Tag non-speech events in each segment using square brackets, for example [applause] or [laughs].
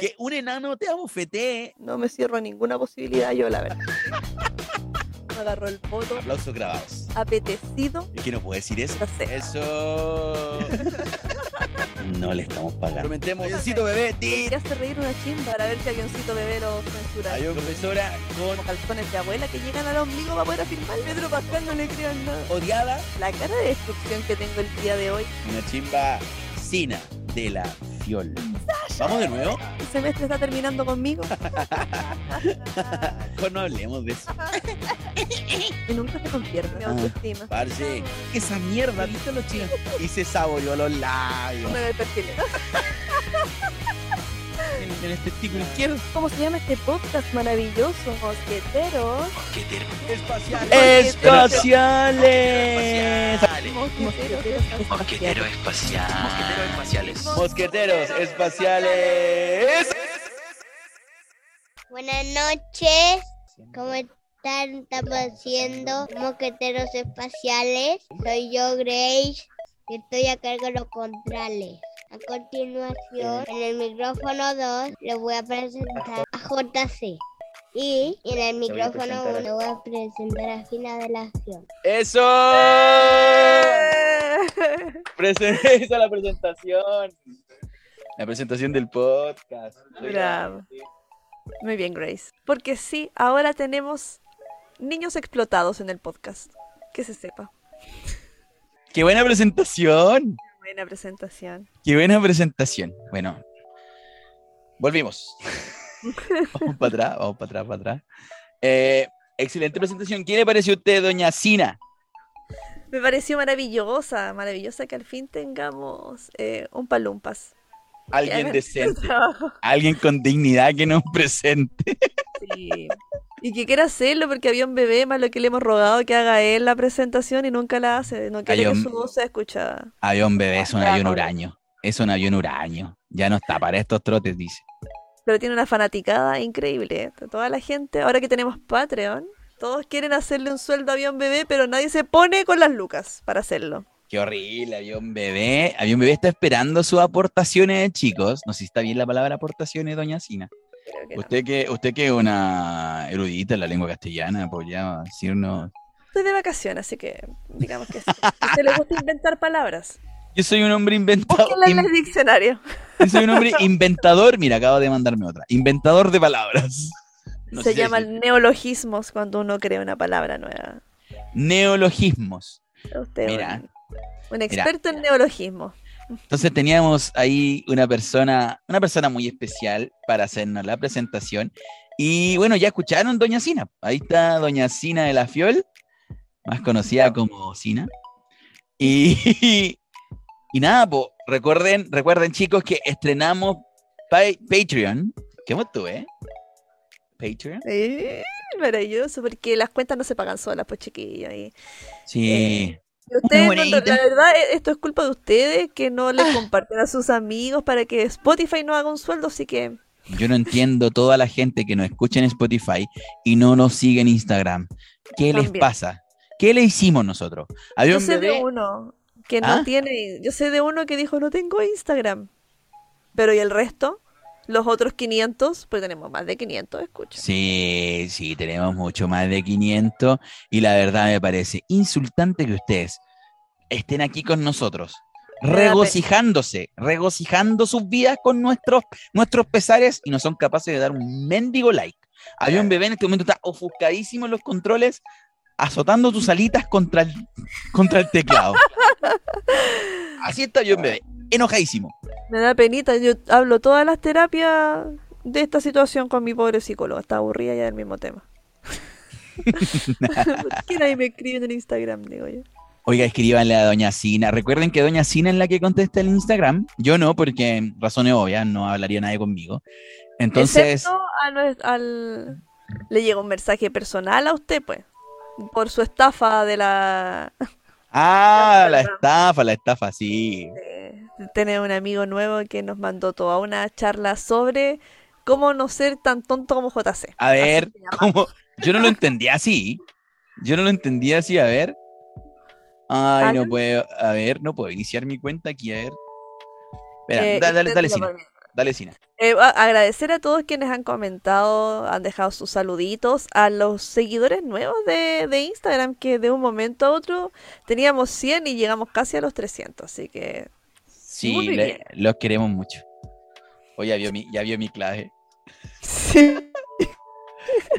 Que un enano te abofetee. No me cierro a ninguna posibilidad yo, la verdad. Me agarró el voto Aplausos grabados. apetecido. ¿Y que no puedo decir eso? No sé. Eso. [laughs] No le estamos pagando. Prometemos, avioncito bebé, tit. Quería hacer reír una chimba para ver si avioncito bebé lo censura. Hay una profesora con Como calzones de abuela que llegan al ombligo para poder afirmar. Pedro Pascal no le crean nada. odiada, La cara de destrucción que tengo el día de hoy. una chimba sina de la fiol. ¿Vamos de nuevo? El semestre está terminando conmigo [laughs] Mejor no hablemos de eso. y nunca se convierte mi Ah. autoestima. Parce, esa mierda, ¿viste los chicos? Y se saboreó los labios. Me ve perfil. En, en el testículo izquierdo. ¿Cómo se llama este podcast maravilloso? Mosqueteros. Espaciales. Espaciales. Mosqueteros. Mosquetero espacial. Mosqueteros espaciales. Mosqueteros espaciales. Buenas noches. ¿Cómo están? Estamos haciendo mosqueteros espaciales. Soy yo, Grace, y estoy a cargo de los contrales. A continuación, en el micrófono 2, les voy a presentar a JC. Y en el micrófono presentar a- 1 le voy a presentar a Fina de la Acción. Eso. Presen- [laughs] Esa es la presentación. La presentación del podcast. Bravo. Muy bien, Grace. Porque sí, ahora tenemos niños explotados en el podcast. Que se sepa. Qué buena presentación. Buena presentación. Qué buena presentación. Bueno, volvimos. Vamos para atrás, vamos para atrás, para atrás. Eh, excelente presentación. ¿Qué le pareció a usted, doña Sina? Me pareció maravillosa, maravillosa que al fin tengamos eh, un palumpas. Alguien [laughs] decente, alguien con dignidad que nos presente. Sí. Y que quiera hacerlo porque había un bebé más lo que le hemos rogado que haga él la presentación y nunca la hace. No quiere que su voz sea escuchada. Avión bebé, es un Bravo. avión huraño. Es un avión huraño. Ya no está para estos trotes, dice. Pero tiene una fanaticada increíble. ¿eh? Toda la gente, ahora que tenemos Patreon, todos quieren hacerle un sueldo a avión bebé, pero nadie se pone con las lucas para hacerlo. Qué horrible, avión bebé. Avión bebé está esperando sus aportaciones, chicos. No sé si está bien la palabra aportaciones, doña Sina. Que no. Usted que, usted que es una erudita en la lengua castellana, podría decirnos. Estoy de vacaciones, así que digamos que sí. Usted le gusta inventar palabras. Yo soy un hombre inventado. Búsquenla en el diccionario. Soy un hombre [laughs] inventador. Mira, acabo de mandarme otra. Inventador de palabras. [laughs] No Se llaman si- neologismos cuando uno crea una palabra nueva. neologismos. Usted Mira. un, un experto en neologismos. Entonces teníamos ahí una persona, una persona muy especial para hacernos la presentación. Y bueno, ya escucharon Doña Sina. Ahí está Doña Sina de la Fiol, más conocida como Sina. Y, [laughs] y nada, pues, recuerden, recuerden chicos que estrenamos Pa- Patreon. ¿Qué tú, eh? Patreon. Eh, maravilloso, porque las cuentas no se pagan solas, pues chiquillos. Y, Sí. y ustedes, no- la verdad, eh, esto es culpa de ustedes que no le comparten a sus amigos para que Spotify no haga un sueldo, así que Yo no entiendo toda la gente que nos escucha en Spotify y no nos sigue en Instagram. ¿Qué les pasa? ¿Qué le hicimos nosotros? Había yo un sé bebé. de uno que no ¿Ah? tiene, yo sé de uno que dijo no tengo Instagram, pero ¿y el resto? Los otros 500, pues tenemos más de 500, escucha. Sí, sí, tenemos mucho más de 500 y la verdad me parece insultante que ustedes estén aquí con nosotros, regocijándose, regocijando sus vidas con nuestros, nuestros pesares y no son capaces de dar un mendigo like. Había un bebé en este momento está ofuscadísimo en los controles, azotando tus alitas contra el, contra el teclado. Así está yo un bebé, enojadísimo. Me da penita, yo hablo todas las terapias de esta situación con mi pobre psicólogo, está aburrida ya del mismo tema. [laughs] ¿Por qué nadie me escribe en Instagram, digo yo? Oiga, escríbanle a Doña Sina. Recuerden que Doña Sina es la que contesta el Instagram. Yo no, porque razones obvias, no hablaría nadie conmigo. Entonces, Excepto al... Le llega un mensaje personal a usted, pues, por su estafa de la... ah, [laughs] la estafa, la estafa, sí. de tener un amigo nuevo que nos mandó toda una charla sobre cómo no ser tan tonto como JC. A ver. ¿cómo? Yo no lo [laughs] entendía así. Yo no lo entendía así, a ver. Ay, no Alan. puedo, a ver, no puedo iniciar mi cuenta aquí, a ver. Espera, Eh, da- dale, dale, por Dale, Sina. Eh, a- agradecer a todos quienes han comentado, han dejado sus saluditos, a los seguidores nuevos de, de Instagram, que de un momento a otro teníamos 100 y llegamos casi a los 300, así que Sí, le- los queremos mucho. Oye, ya vio mi, ya vio mi clave. sí. [laughs]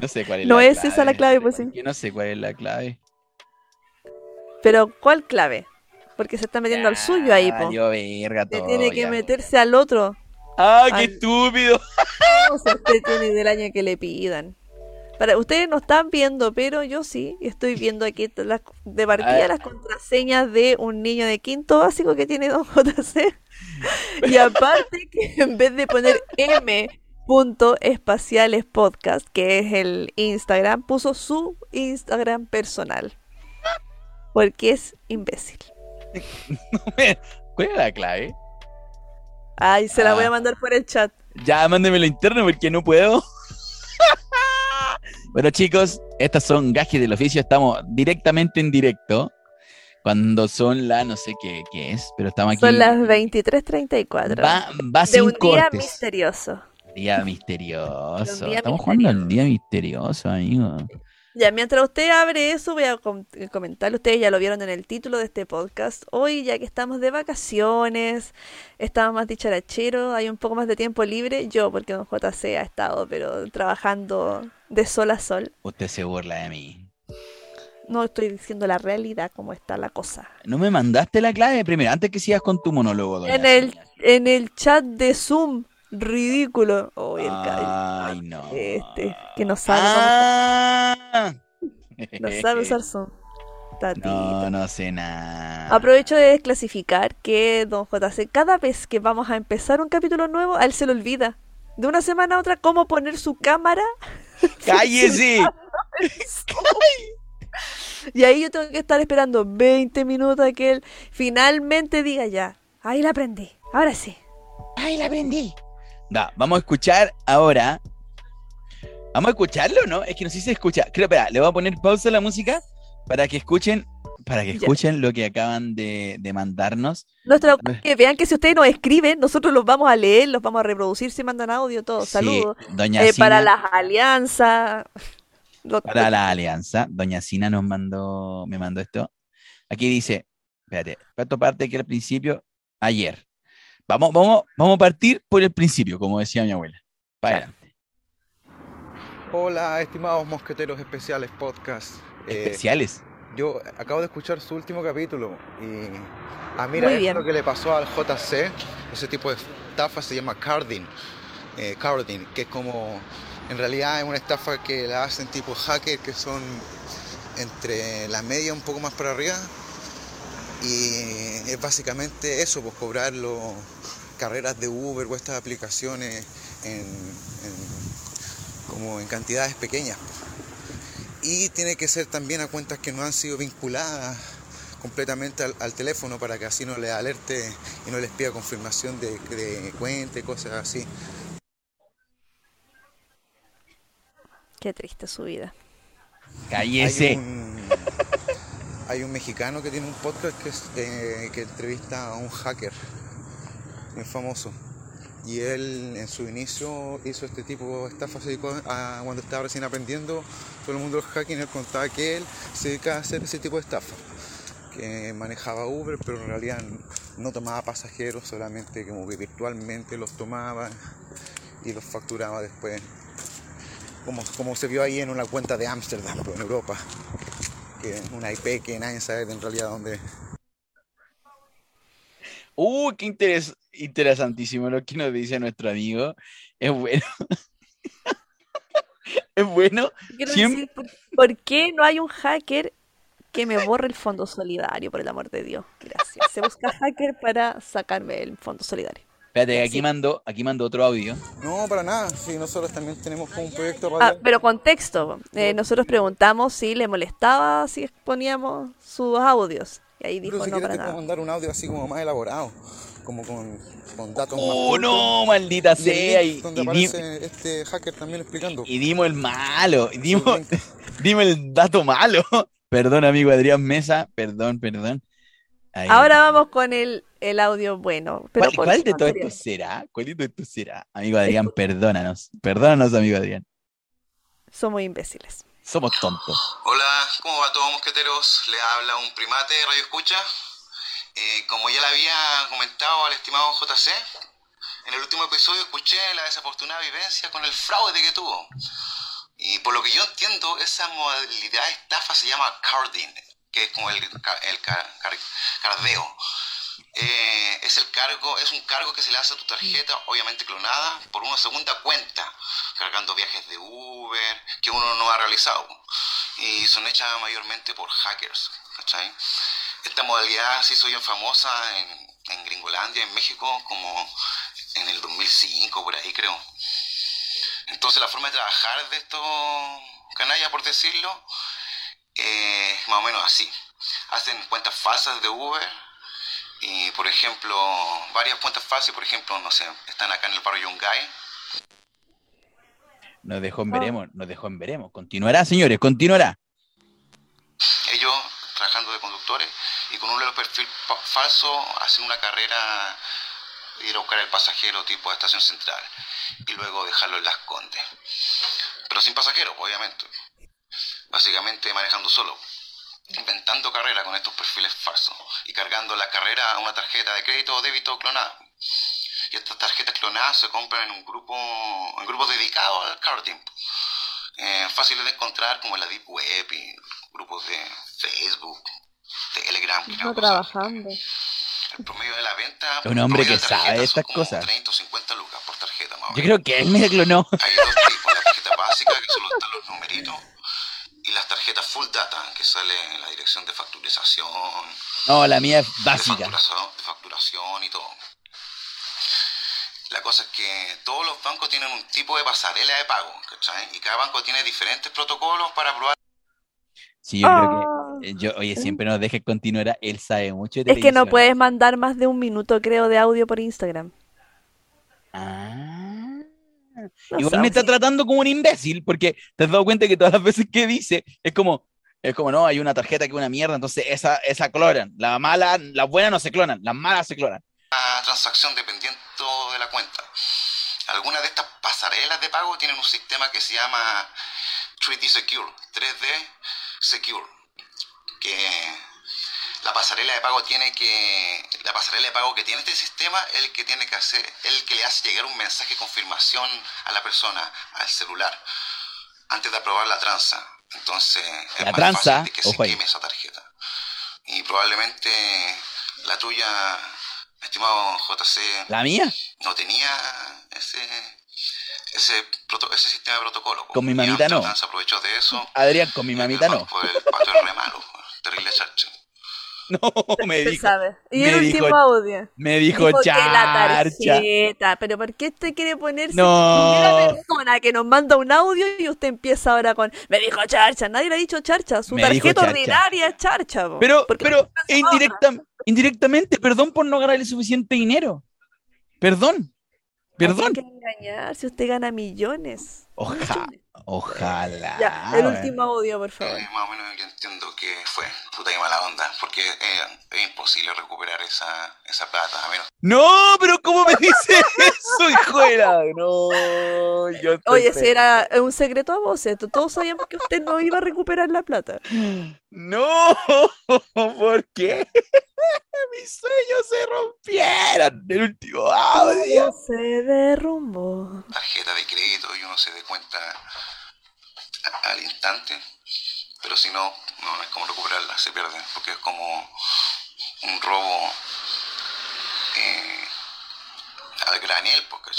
No sé cuál es No la es esa la clave, pues sí. Yo no sé cuál es la clave. Pero ¿cuál clave? Porque se está metiendo al suyo ahí, po. Yo verga todo. tiene que ya. meterse al otro. ¡Ah, qué al- estúpido! [laughs] O sea, usted tiene del año que le pidan. Para, ustedes no están viendo, pero yo sí. Estoy viendo aquí las- de partida Ah. las contraseñas de un niño de quinto básico que tiene Don JC. Y aparte que en vez de poner m.espaciales podcast, que es el Instagram, puso su Instagram personal. Porque es imbécil. [laughs] ¿Cuál es la clave? Ay, se la voy Ah. a mandar por el chat. Ya, mándemelo interno porque no puedo. [laughs] bueno, chicos, estas son gajes del oficio. Estamos directamente en directo. Cuando son las, no sé qué, qué es, pero estamos aquí. Son las 23.34. Va, va de sin un día cortes. misterioso. Día misterioso. Día Estamos jugando al día misterioso, amigo. Ya, mientras usted abre eso, voy a com- comentarle. Ustedes ya lo vieron en el título de este podcast. Hoy, ya que estamos de vacaciones, estamos más dicharacheros, hay un poco más de tiempo libre. Yo, porque don JC ha estado, pero trabajando de sol a sol. Usted se burla de mí. No estoy diciendo la realidad, cómo está la cosa. No me mandaste la clave primero, antes que sigas con tu monólogo, doña En el, en el chat de Zoom, ridículo. Oh, el Ay, no. Este, que no sabe, Ah. no sabe usar [laughs] Zoom. Tatito. No, no sé nada. Aprovecho de desclasificar que Don JC, cada vez que vamos a empezar un capítulo nuevo, a él se le olvida. De una semana a otra, cómo poner su cámara. [laughs] ¡Cállese! [laughs] Y ahí yo tengo que estar esperando 20 minutos a que él finalmente diga ya. Ahí la aprendí. Ahora sí. ¡Ay, la aprendí! Da, vamos a escuchar ahora. ¿Vamos a escucharlo no? Es que no sé si se escucha. Creo, espera, le voy a poner pausa a la música para que escuchen, para que Ya. escuchen lo que acaban de, de mandarnos. Nuestra, que vean que si ustedes nos escriben, nosotros los vamos a leer, los vamos a reproducir si mandan audio, todo. Sí, Saludos. Doña Eh, para las alianzas. Para la alianza. Doña Sina nos mandó, me mandó esto. Aquí dice, espérate, esto parte que al principio, ayer. Vamos, vamos, vamos a partir por el principio, como decía mi abuela. Para adelante. Hola, estimados mosqueteros especiales podcast. Eh, Especiales. yo acabo de escuchar su último capítulo y ah, mira, Muy esto bien. lo que le pasó al JC, ese tipo de estafa se llama carding, eh, carding, que es como, en realidad es una estafa que la hacen tipo hacker, que son entre la media un poco más para arriba y es básicamente eso, pues cobrar los carreras de Uber o estas aplicaciones en, en- como en cantidades pequeñas. Y tiene que ser también a cuentas que no han sido vinculadas completamente al, al teléfono para que así no les alerte y no les pida confirmación de, de cuenta y cosas así. Qué triste su vida. Cállese. Hay un, hay un mexicano que tiene un podcast eh, que entrevista a un hacker muy famoso. Y él en su inicio hizo este tipo de estafas cuando estaba recién aprendiendo todo el mundo del hacking. Él contaba que él se dedicaba a hacer ese tipo de estafa. Que manejaba Uber, pero en realidad no tomaba pasajeros, solamente como que virtualmente los tomaba y los facturaba después como, como se vio ahí en una cuenta de Ámsterdam, en Europa, que es una IP que nadie sabe en realidad dónde. Uh, qué interes- interesantísimo lo que nos dice nuestro amigo. Es bueno. [laughs] es bueno. Decir, ¿por, por qué no hay un hacker que me borre el fondo solidario, por el amor de Dios? Gracias. Se busca hacker para sacarme el fondo solidario. Espérate, aquí Sí. mando, aquí mando otro audio. No, para nada, sí, nosotros también tenemos como un proyecto Ah, radial. pero contexto. eh, nosotros preguntamos si le molestaba si exponíamos sus audios. Y ahí dijo si no para nada. mandar un audio así como más elaborado, como con, con datos más ¡Oh, no! Maldita Y sea. Y, donde y di- aparece este hacker también explicando. y dimos el malo. y dimos, [laughs] dimos el dato malo. [laughs] Perdón, amigo Adrián Mesa. Perdón, perdón. Ahí. Ahora vamos con el, el audio bueno. Pero ¿Cuál, cuál de todo esto será? ¿Cuál de todo esto será? Amigo Adrián, perdónanos. Perdónanos, amigo Adrián. Somos imbéciles. Somos tontos. Hola, ¿cómo va todos mosqueteros? Le habla un primate de Radio Escucha. Eh, como ya le había comentado al estimado JC, en el último episodio escuché la desafortunada vivencia con el fraude que tuvo. Y por lo que yo entiendo, esa modalidad de estafa se llama carding, que es como el, el ca- car- cardeo. Eh, es el cargo, es un cargo que se le hace a tu tarjeta, obviamente clonada, por una segunda cuenta, cargando viajes de Uber que uno no ha realizado. Y son hechas mayormente por hackers, ¿cachai? Esta modalidad se hizo famosa en, en Gringolandia, en México, como en el 2005, por ahí creo. Entonces la forma de trabajar de estos canallas, por decirlo, eh, más o menos así. Hacen cuentas falsas de Uber y, por ejemplo, varias cuentas falsas, por ejemplo, no sé, están acá en el barrio Yungay. Nos dejó en veremos, nos dejó en veremos. Continuará, señores, continuará. Ellos trabajando de conductores y con perfiles pa- falsos hacen una carrera ir a buscar el pasajero tipo a estación central y luego dejarlo en las condes. Pero sin pasajeros, obviamente. Básicamente manejando solo. Inventando carrera con estos perfiles falsos y cargando la carrera a una tarjeta de crédito o débito clonada. Y estas tarjetas clonadas se compran en un grupo, en grupos dedicados al karting. Eh, fáciles de encontrar como en la Deep Web y grupos de Facebook, Telegram. No trabajando. El promedio de la venta. Es un hombre que sabe son estas como cosas. 30 o 50 lucas por tarjeta, más o Yo creo que él me clonó. Hay dos tipos, la tarjeta básica que solo están los tarjetas full data que sale en la dirección de facturización, No, la mía es de básica. facturación, de facturación y todo. La cosa es que todos los bancos tienen un tipo de pasarela de pago, ¿cachai? Y cada banco tiene diferentes protocolos para probar Sí, yo creo Ah. que. eh, Yo, oye, siempre nos deja continuar. Él sabe mucho de Es que no puedes mandar más de un minuto, creo, de audio por Instagram. Ah. No Igual me está tratando como un imbécil, porque te has dado cuenta que todas las veces que dice es como, es como, no, hay una tarjeta que es una mierda, entonces esa, esa clonan. La mala, las buenas no se clonan, las malas se clonan. transacción dependiendo de la cuenta. Algunas de estas pasarelas de pago tienen un sistema que se llama 3D Secure, 3D Secure, que la pasarela de pago tiene que la pasarela de pago que tiene este sistema es el que tiene que hacer el que le hace llegar un mensaje de confirmación a la persona al celular antes de aprobar la tranza. Entonces es La más tranza, fácil de que se queme esa tarjeta. Y probablemente la tuya, estimado JC, ¿La mía? no tenía ese ese, proto- ese sistema de protocolo. po. Con mi mamita no. Se aprovechó de eso. Adrián, con mi mamita el no. banco del pato es re malo, terrible charcha. [laughs] No, me dijo, sabe. Y me el último dijo- audio. me dijo Dijo que la charcha. tarjeta. Pero ¿por qué usted quiere ponerse No. primera persona que nos manda un audio y usted empieza ahora con me dijo charcha? Nadie le ha dicho charcha. Su Me tarjeta charcha. ordinaria es charcha. po. Pero, pero, no indirecta- indirectamente, perdón por no ganarle suficiente dinero. Perdón. Perdón. Hay que engañar si usted gana millones. Oja, ojalá. Ya, el último audio, por favor. Eh, más o menos yo entiendo que fue puta y mala onda, porque eh, es imposible recuperar esa, esa plata, a menos No, pero ¿cómo me dice eso, hijo de la- No, yo estoy Oye, si era un secreto a voces, to- todos sabíamos que usted no iba a recuperar la plata. No, ¿por qué? [laughs] Mis sueños se rompieron el último audio. Se derrumbó. tarjeta de crédito y uno se dé cuenta al instante, pero si no, no, es como recuperarla, se pierde, porque es como un robo eh, al granel, porque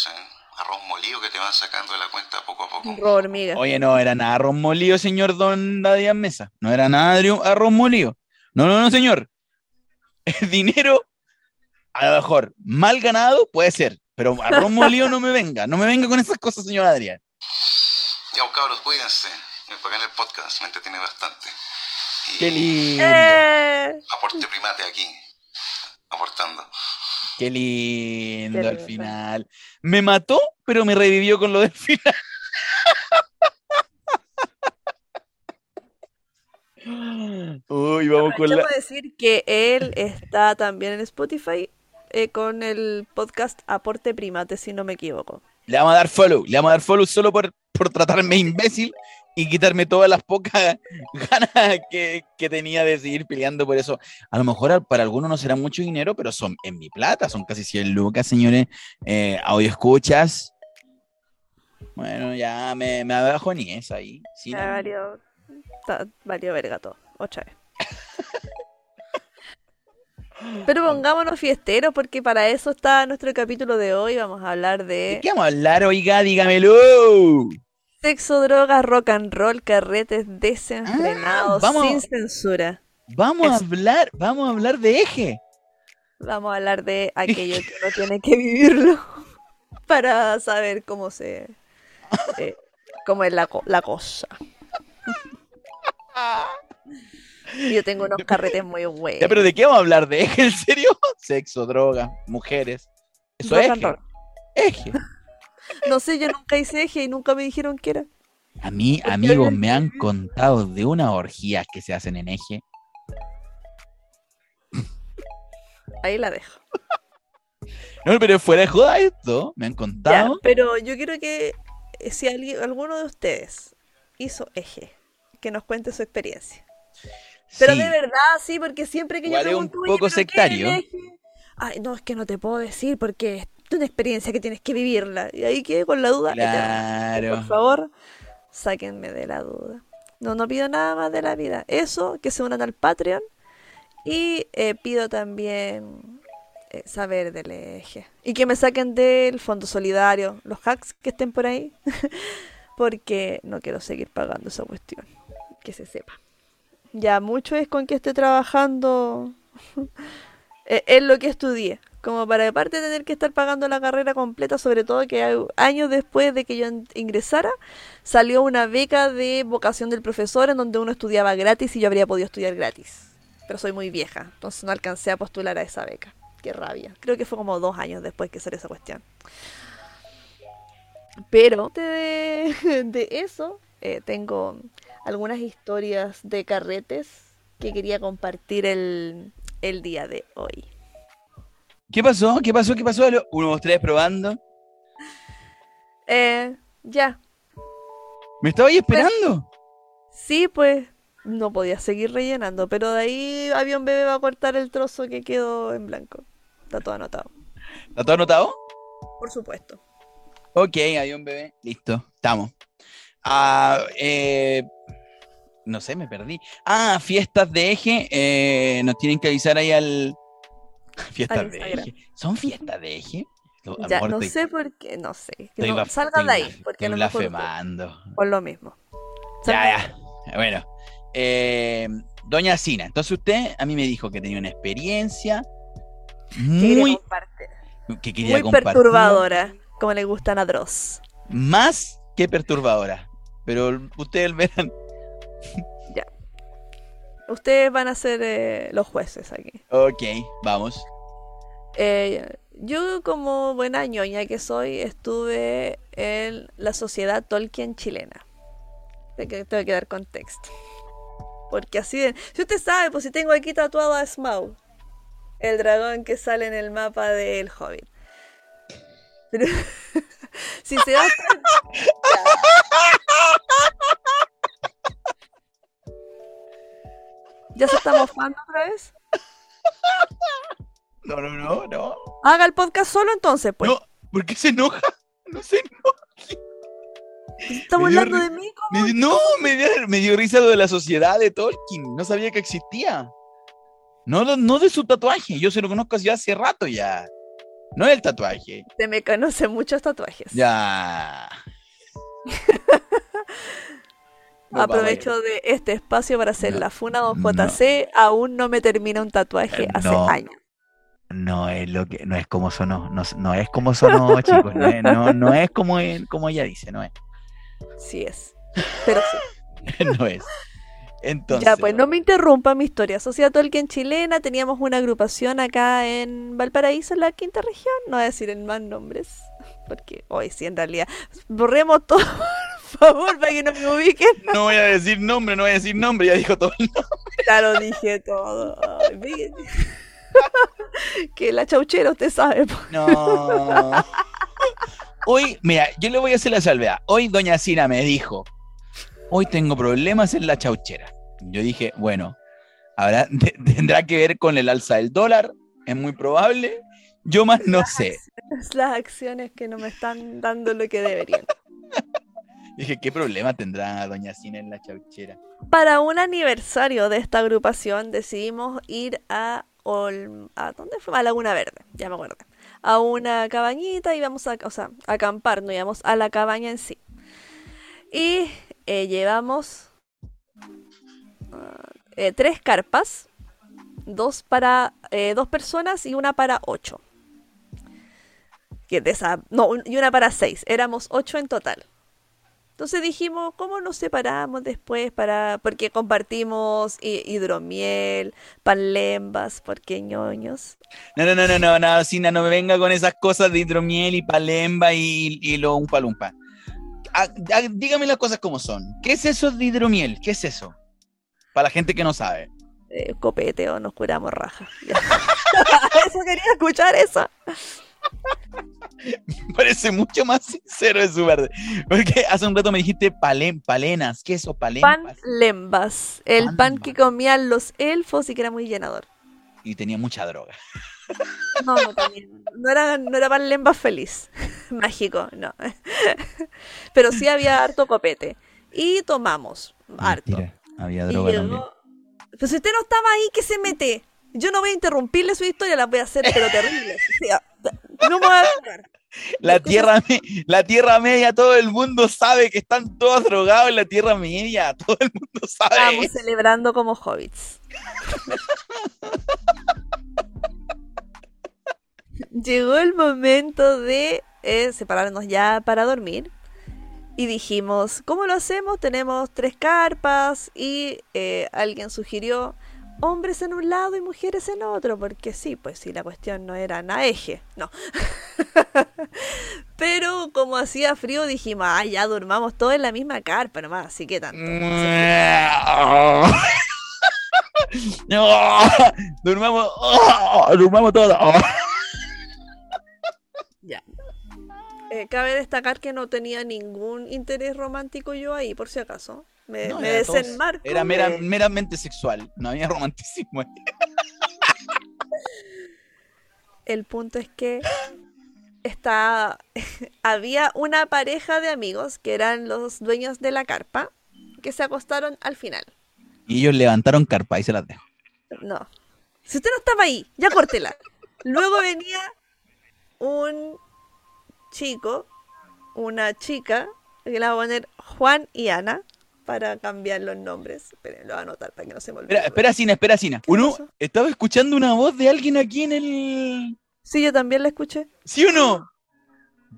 arroz molido que te van sacando de la cuenta poco a poco. Un robo hormiga. Oye, no era nada arroz molido, señor Don Adrián Mesa. No era nada de arroz molido. No, no, no, señor. [laughs] El dinero, a lo mejor, mal ganado puede ser, pero arroz molido no me venga. No me venga con esas cosas, señor Adrián. Ya, cabros, cuídense. Me pagan el podcast, me entretiene bastante. Y Qué lindo. ¡Eh! aporte primate aquí, aportando. Qué lindo Qué al final. Me mató, pero me revivió con lo del final. Uy, vamos con la- decir que él está también en Spotify eh, con el podcast Aporte Primate, si no me equivoco. Le vamos a dar follow, le vamos a dar follow solo por, por tratarme de imbécil y quitarme todas las pocas [laughs] ganas que, que tenía de seguir peleando por eso. A lo mejor para algunos no será mucho dinero, pero son en mi plata, son casi 100 lucas, señores. Eh, audio escuchas. Bueno, ya me, me abajo ni es ahí. Sí, no. valió, valió verga todo, otra vez. [laughs] Pero pongámonos fiesteros porque para eso está nuestro capítulo de hoy. Vamos a hablar ¿De de qué vamos a hablar, oiga? Dígamelo. Sexo, drogas, rock and roll, carretes desenfrenados, Ah, vamos. sin censura. Vamos a hablar, vamos a hablar de eje. Vamos a hablar de [laughs] aquello que uno tiene que vivirlo [laughs] para saber cómo se... [laughs] eh, cómo es la, la cosa. Yo tengo unos carretes muy buenos. Ya, pero ¿de qué vamos a hablar? ¿De eje? ¿En serio? Sexo, droga, mujeres. Eso es eje. Eje. No sé, yo nunca hice eje y nunca me dijeron que era. A mí, amigos, me han contado de unas orgías que se hacen en eje. Ahí la dejo. No, pero fuera de joda esto, me han Ya, contado. pero yo quiero que eh, si alguien, alguno de ustedes hizo eje, que nos cuente su experiencia. Pero Sí, de verdad, sí, porque siempre que yo es un pregunto, "Oye, poco ¿pero qué es el sectario". eje?", Ay, no, es que no te puedo decir porque una experiencia que tienes que vivirla. Y ahí quedé con la duda. Claro. Por favor, sáquenme de la duda. No, no pido nada más de la vida. Eso, que se unan al Patreon. Y eh, pido también eh, saber del eje. Y que me saquen del Fondo Solidario, los hacks que estén por ahí. [laughs] Porque no quiero seguir pagando esa cuestión. Que se sepa. Ya mucho es con que esté trabajando. [laughs] eh, es lo que estudié. Como para aparte tener que estar pagando la carrera completa, sobre todo que años después de que yo ingresara, salió una beca de vocación del profesor en donde uno estudiaba gratis y yo habría podido estudiar gratis. Pero soy muy vieja, entonces no alcancé a postular a esa beca. Qué rabia. Creo que fue como dos años después que salió esa cuestión. Pero de, [laughs] de eso eh, tengo algunas historias de carretes que quería compartir el, el día de hoy. ¿Qué pasó? ¿Qué pasó? ¿Qué pasó? Uno, dos, tres, probando. Eh, ya. ¿Me estaba ahí esperando? Sí, pues no podía seguir rellenando, pero de ahí Avión Bebé va a cortar el trozo que quedó en blanco. Está todo anotado. ¿Está todo anotado? Por supuesto. Ok, avión bebé. Listo, estamos. Ah, eh, no sé, me perdí. Ah, fiestas de eje. eh, nos tienen que avisar ahí al. [laughs] Fiestas de eje. ¿Son fiestas de eje? Lo Ya, no sé por qué, no sé. Que estoy no, baf- salga estoy de ahí, porque blasfemando. por lo mismo. Ya, ya. Bueno. eh, Doña Sina, entonces usted a mí me dijo que tenía una experiencia muy que quería Muy compartir. perturbadora, como le gustan a Dross. Más que perturbadora. Pero ustedes verán. Ustedes van a ser eh, los jueces aquí. Ok, vamos. Eh, yo como buena ñoña que soy, estuve en la sociedad Tolkien chilena. Tengo que dar contexto. Porque así de... Si usted sabe, pues si tengo aquí tatuado a Smaug. El dragón que sale en el mapa del Hobbit. Pero... [laughs] si se da [laughs] ¿Ya se está mofando otra vez? No, no, no, no. Haga el podcast solo entonces, pues. No, ¿por qué se enoja? No sé, no. ¿Está me dio hablando ri- de mí? ¿Cómo? Me, no, me dio, me dio risa lo de la sociedad de Tolkien. No sabía que existía. No, no, de su tatuaje. Yo se lo conozco así hace rato ya. No el tatuaje. Te me conoce muchos tatuajes. Ya. [laughs] Aprovecho de este espacio para hacer No, la funa don JC. Aún no me termina un tatuaje Eh, hace no. años. No es lo que, no es como sonó, no, no es como sonó, chicos, no es, no, no es como, como ella dice, no es, Sí es. Pero sí. [laughs] no es. Entonces, Ya, pues no me interrumpa mi historia. Sociedad Tolkien chilena, teníamos una agrupación acá en Valparaíso, en la quinta región. No voy a decir en más nombres, porque hoy sí, en realidad. Borremos todo, [laughs] por favor, para que no me ubiquen. [laughs] no voy a decir nombre, no voy a decir nombre, ya dijo todo el nombre. Ya lo dije todo. Ay, [laughs] que la chauchera, usted sabe. No. Hoy, mira, yo le voy a hacer la salvedad. Hoy Doña Sina me dijo, hoy tengo problemas en la chauchera. Yo dije, bueno, habrá, te- tendrá que ver con el alza del dólar, es muy probable. Yo más no sé. Es las acciones que no me están dando lo que deberían. [laughs] Dije, ¿qué problema tendrá Doña Sina en la chauchera? Para un aniversario de esta agrupación decidimos ir a, Ol- a ¿dónde fue? A Laguna Verde, ya me acuerdo. A una cabañita y íbamos a, o sea, a acampar, no íbamos a la cabaña en sí. Y eh, llevamos ah, eh, tres carpas, dos para eh, dos personas y una para ocho. Que de esa, no, un- y una para seis. Éramos ocho en total. Entonces dijimos, ¿cómo nos separamos después para porque compartimos hi- hidromiel, panlembas, porque ñoños? No, no, no, no, no, no, Sina, no me venga con esas cosas de hidromiel y palemba y, y lo umpa lumpa. Ah, ah, dígame las cosas como son. ¿Qué es eso de hidromiel? ¿Qué es eso? Para la gente que no sabe. Eh, copete o nos curamos raja. [laughs] Eso quería escuchar eso. Me [laughs] parece mucho más sincero de su parte. Porque hace un rato me dijiste palem, palenas. ¿Qué es eso? Palempas. Panlembas, el pan que comían los elfos y que era muy llenador. Y tenía mucha droga. No, no tenía. No era, no era panlembas feliz. [laughs] Mágico, no. [laughs] Pero sí había harto copete. Y tomamos harto. Había Y droga llegó- también. Pero si usted no estaba ahí, ¿qué se mete? Yo no voy a interrumpirle su historia, la voy a hacer, pero terrible. O sea, no me voy a. La tierra, la tierra Media, todo el mundo sabe que están todos drogados en la Tierra Media. [laughs] Todo el mundo sabe. Estábamos celebrando como hobbits. Llegó el momento de eh, separarnos ya para dormir. Y dijimos, ¿cómo lo hacemos? Tenemos tres carpas y eh, alguien sugirió hombres en un lado y mujeres en otro, porque sí, pues sí, la cuestión no era eje, no. [laughs] Pero como hacía frío dijimos, ah, ya durmamos todos en la misma carpa nomás, así que tanto. [laughs] No, [laughs] durmamos, durmamos todos. Eh, cabe destacar que no tenía ningún interés romántico yo ahí, por si acaso. Me, No, me era todo- desenmarco. Era mera- de- meramente sexual, no había [laughs] romanticismo. ahí. El punto es que está... [laughs] había una pareja de amigos que eran los dueños de la carpa que se acostaron al final. Y ellos levantaron carpa y se las dejo. No. Si usted no estaba ahí, ya córtela. Luego venía un chico, una chica, que la voy a poner Juan y Ana para cambiar los nombres. Esperen, lo voy a anotar para que no se me olvide. Espera, espera, Sina, espera, Sina. ¿Qué Uno, pasó? estaba escuchando una voz de alguien aquí en el. Sí, yo también la escuché. ¿Sí o no?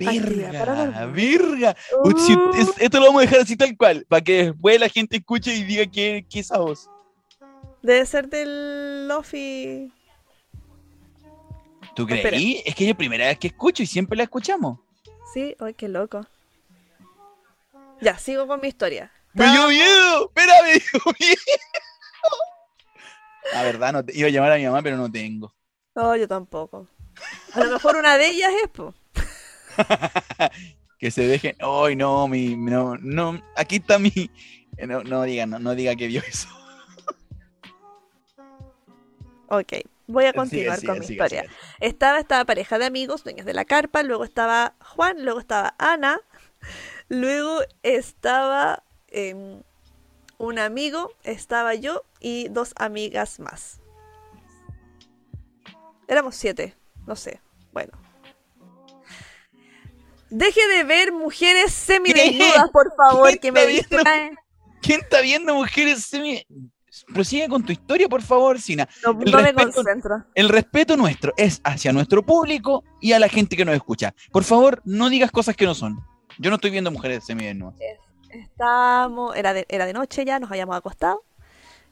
Actividad Verga, Uh. es- esto lo vamos a dejar así tal cual, para que después la gente escuche y diga que, que esa voz. Debe ser del Lofi. ¿Tú Espera. creí? Es que yo primera vez que escucho y siempre la escuchamos. Sí, ay, qué loco. Ya, sigo con mi historia. ¡Me dio miedo! ¡Espera, me dio miedo! La verdad, no te- iba a llamar a mi mamá, pero no tengo. No, yo tampoco. A lo mejor una de ellas es, po. [laughs] Que se dejen. ¡Ay, no! Mi, no, no! Aquí está mi. No, no diga, no, no diga que vio eso. Ok, voy a continuar sigue, con mi sigue, historia. Estaba esta pareja de amigos, dueños de la carpa, luego estaba Juan, luego estaba Ana, luego estaba em, un amigo, estaba yo y dos amigas más. Éramos siete, no sé, bueno. Deje de ver mujeres semidesnudas, [laughs] por favor, ¿Qué que me distraen. ¿Quién está viendo mujeres semi.? Prosigue con tu historia, por favor, Sina. No, El no me respeto-. El respeto nuestro es hacia nuestro público y a la gente que nos escucha. Por favor, no digas cosas que no son. Yo no estoy viendo mujeres semidesnudas. Estábamos, era de, era de noche ya, nos habíamos acostado.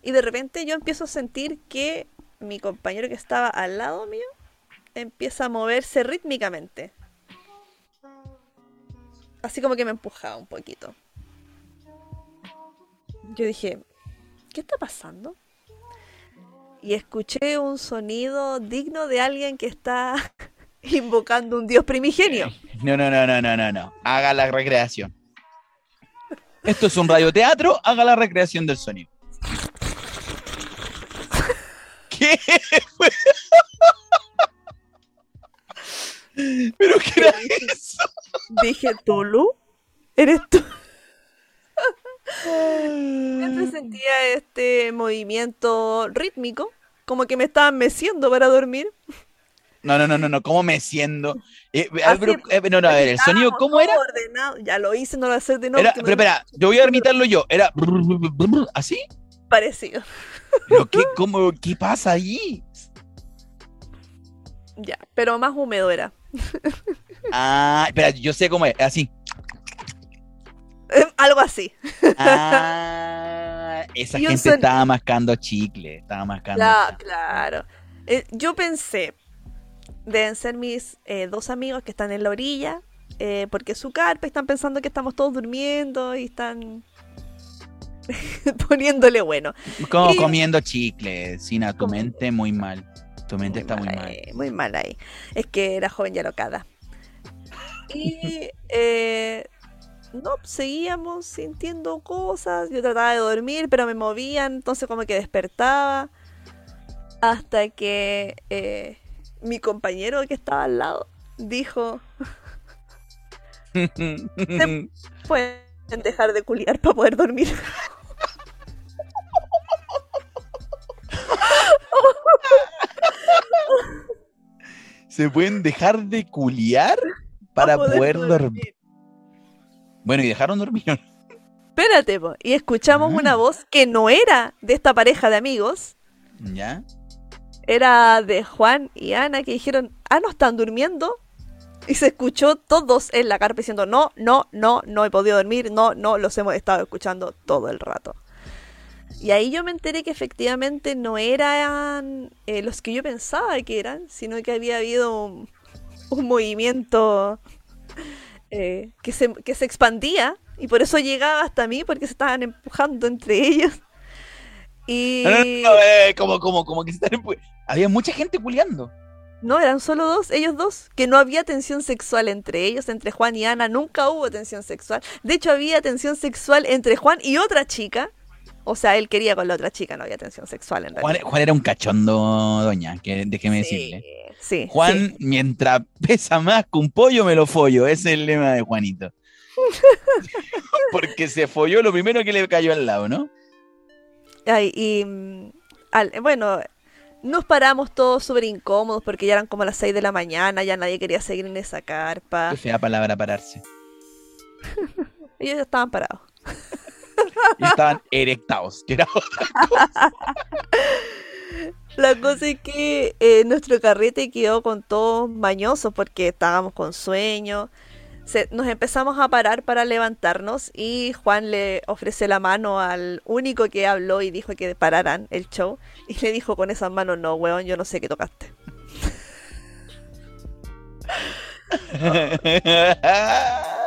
Y de repente yo empiezo a sentir que mi compañero que estaba al lado mío empieza a moverse rítmicamente. Así como que me empujaba un poquito. Yo dije, ¿qué está pasando? y escuché un sonido digno de alguien que está [laughs] invocando un dios primigenio. No, no, no, no, no, no, no. Haga la recreación. Esto es un radioteatro, haga la recreación del sonido. ¿Qué? [laughs] ¿Pero qué era eso? Dije, ¿Tulu? ¿Eres tú? Siempre sentía este movimiento rítmico, como que me estaban meciendo para dormir. No, no, no, no, no, ¿cómo meciendo? Eh, eh, pero, eh, no, no, a ver, el sonido, ¿cómo era? Ya lo hice, no lo hacer de nuevo. Era, pero me- espera, yo voy a imitarlo yo. Era así. Parecido. ¿Pero qué, [laughs] cómo, qué pasa ahí? Ya, pero más húmedo era. Ah, espera, yo sé cómo es, así. Algo así. Ah, esa [laughs] gente son- estaba mascando chicle, estaba mascando. Cla- claro. Eh, yo pensé, deben ser mis eh, dos amigos que están en la orilla, eh, porque su carpa están pensando que estamos todos durmiendo y están [laughs] poniéndole bueno. Como y- comiendo chicle, Sina, tu mente muy mal. Tu mente está muy mal mal. ahí, muy mal ahí. Es que era joven y alocada. Y [laughs] eh, no, seguíamos sintiendo cosas. Yo trataba de dormir, pero me movían, entonces como que despertaba. Hasta que eh, mi compañero que estaba al lado dijo, [laughs] pueden dejar de culiar para poder dormir. [laughs] ¿Se pueden dejar de culiar para poder, dormir? Bueno, y dejaron dormir. Espérate, po. y escuchamos Ah. una voz que no era de esta pareja de amigos, ¿Ya? era de Juan y Ana que dijeron, ah, no están durmiendo. Y se escuchó todos en la carpa diciendo, no, no, no, no he podido dormir, no, no, los hemos estado escuchando todo el rato. Y ahí yo me enteré que efectivamente no eran eh, los que yo pensaba que eran, sino que había habido un, un movimiento eh, que, se, que se expandía y por eso llegaba hasta mí, porque se estaban empujando entre ellos. Y... No, no, no, no, eh, como, como, como que se empu- Había mucha gente culiando. No, eran solo dos, ellos dos, que no había tensión sexual entre ellos, entre Juan y Ana, nunca hubo tensión sexual. De hecho, había tensión sexual entre Juan y otra chica. O sea, él quería con la otra chica, no había tensión sexual en realidad. Juan era un cachondo, doña, que déjeme Sí, decirle. sí, Juan, sí. mientras pesa más que un pollo, me lo follo. Ese es el lema de Juanito. [laughs] Porque se folló lo primero que le cayó al lado, ¿no? Ay, y mm, al- bueno, nos paramos todos súper incómodos porque ya eran como las 6 de la mañana, ya nadie quería seguir en esa carpa. Qué fea palabra pararse. [laughs] Ellos ya estaban parados. [laughs] Y estaban erectados. que era- La cosa es que eh, nuestro carrete quedó con todos mañosos porque estábamos con sueño. Se- nos empezamos a parar para levantarnos y Juan le ofrece la mano al único que habló y dijo que pararan el show. Y le dijo con esas manos, no, weón, yo no sé qué tocaste. [laughs]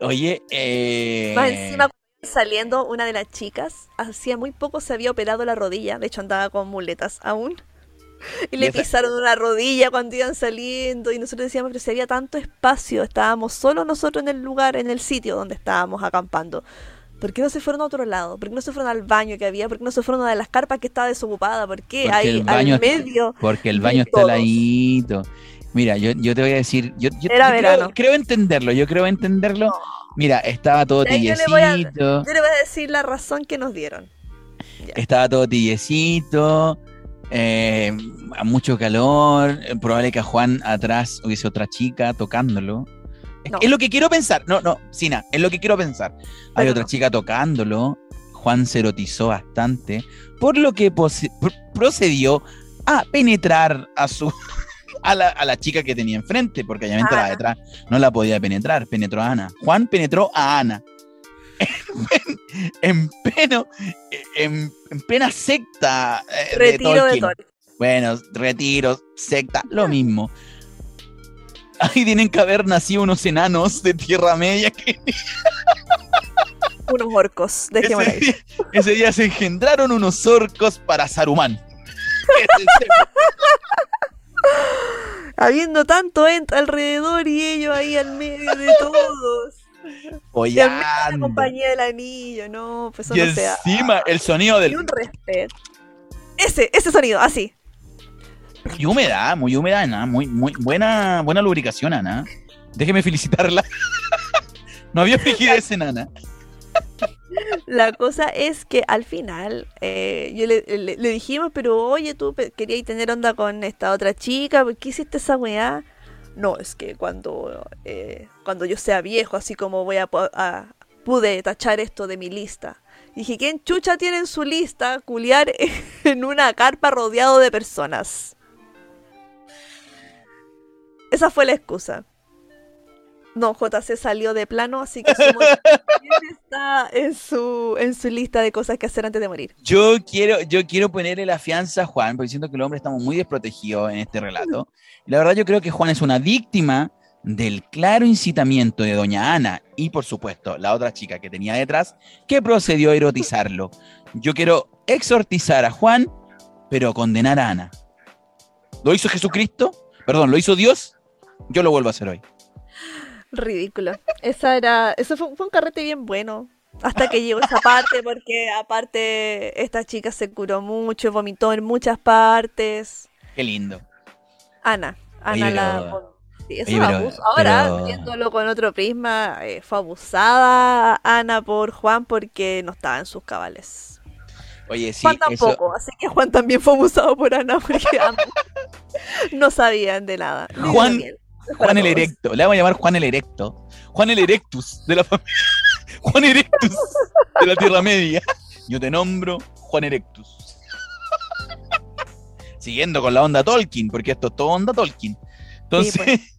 Oye, eh... Más encima, saliendo una de las chicas, hacía muy poco se había operado la rodilla, de hecho andaba con muletas aún. [laughs] Y le pisaron una rodilla cuando iban saliendo y nosotros decíamos, pero si había tanto espacio, estábamos solo nosotros en el lugar, en el sitio donde estábamos acampando. ¿Por qué no se fueron a otro lado? ¿Por qué no se fueron al baño que había? ¿Por qué no se fueron a una de las carpas que estaba desocupada? ¿Por qué? Porque Ahí el baño- al medio. Porque el baño está todos. Mira, yo, yo te voy a decir, yo, yo- Era yo creo, verano. creo entenderlo, yo creo entenderlo. Mira, estaba todo Ya, yo le voy a- tibiecito, Yo le voy a decir la razón que nos dieron. estaba todo tibiecito, eh, a mucho calor, eh, probable que a Juan atrás hubiese otra chica tocándolo. Es, No. es lo que quiero pensar, no, no, Sina, es lo que quiero pensar. Hay otra no. chica tocándolo, Juan se erotizó bastante, por lo que procedió a penetrar a su a la, a la chica que tenía enfrente, porque obviamente la de Ana. atrás no la podía penetrar, penetró a Ana. Juan penetró a Ana. [laughs] En, pleno, en, en plena secta eh, de Retiro de Tolkien. Tolkien. Bueno, retiro, secta, lo mismo. Ahí tienen que haber nacido unos enanos de Tierra Media que Unos orcos, dejémoslo Ese día, ese día se engendraron unos orcos para Saruman. [laughs] Habiendo tanto ent alrededor y ellos ahí al medio de todos. [laughs] Y al medio de la compañía del anillo, no, pues eso Y no encima el sonido Y del... un respeto. Ese, ese sonido, así. Muy húmeda, muy húmeda, Ana. Muy, muy buena, buena lubricación, Ana. Déjeme felicitarla. [laughs] no había frigidez en Ana. La cosa es que al final eh, yo le, dijimos, pero oye, tú querías tener onda con esta otra chica, ¿por qué hiciste esa weá? No, es que cuando, eh, cuando yo sea viejo, así como voy a- pude tachar esto de mi lista. Dije, ¿quién chucha tiene en su lista culiar [laughs] en una carpa rodeado de personas? Esa fue la excusa. No, JC salió de plano, así que también [laughs] está en su, en su lista de cosas que hacer antes de morir. Yo quiero, yo quiero ponerle la fianza a Juan, porque siento que los hombres estamos muy desprotegidos en este relato. Y la verdad yo creo que Juan es una víctima del claro incitamiento de doña Ana y por supuesto la otra chica que tenía detrás que procedió a erotizarlo. Yo quiero exhortizar a Juan, pero condenar a Ana. ¿Lo hizo Jesucristo? Perdón, ¿lo hizo Dios? Yo lo vuelvo a hacer hoy. Ridículo. Esa era, eso fue, fue un carrete bien bueno. Hasta que llegó esa parte, porque aparte esta chica se curó mucho, vomitó en muchas partes. Qué lindo. Ana, Ana Oye, la... pero- Sí, eso oye, pero- abuso. Ahora, pero- viéndolo con otro prisma, eh, fue abusada Ana por Juan porque no estaba en sus cabales. Oye, sí, Juan eso, tampoco, así que Juan también fue abusado por Ana porque [laughs] ambos no sabían de nada. Juan- Juan el. Erecto. Le vamos a llamar Juan el Erecto. Juan el Erectus de la familia. [laughs] Juan Erectus de la Tierra Media. Yo te nombro Juan Erectus. [laughs] Siguiendo con la onda Tolkien, porque esto es todo onda Tolkien. Entonces, Sí,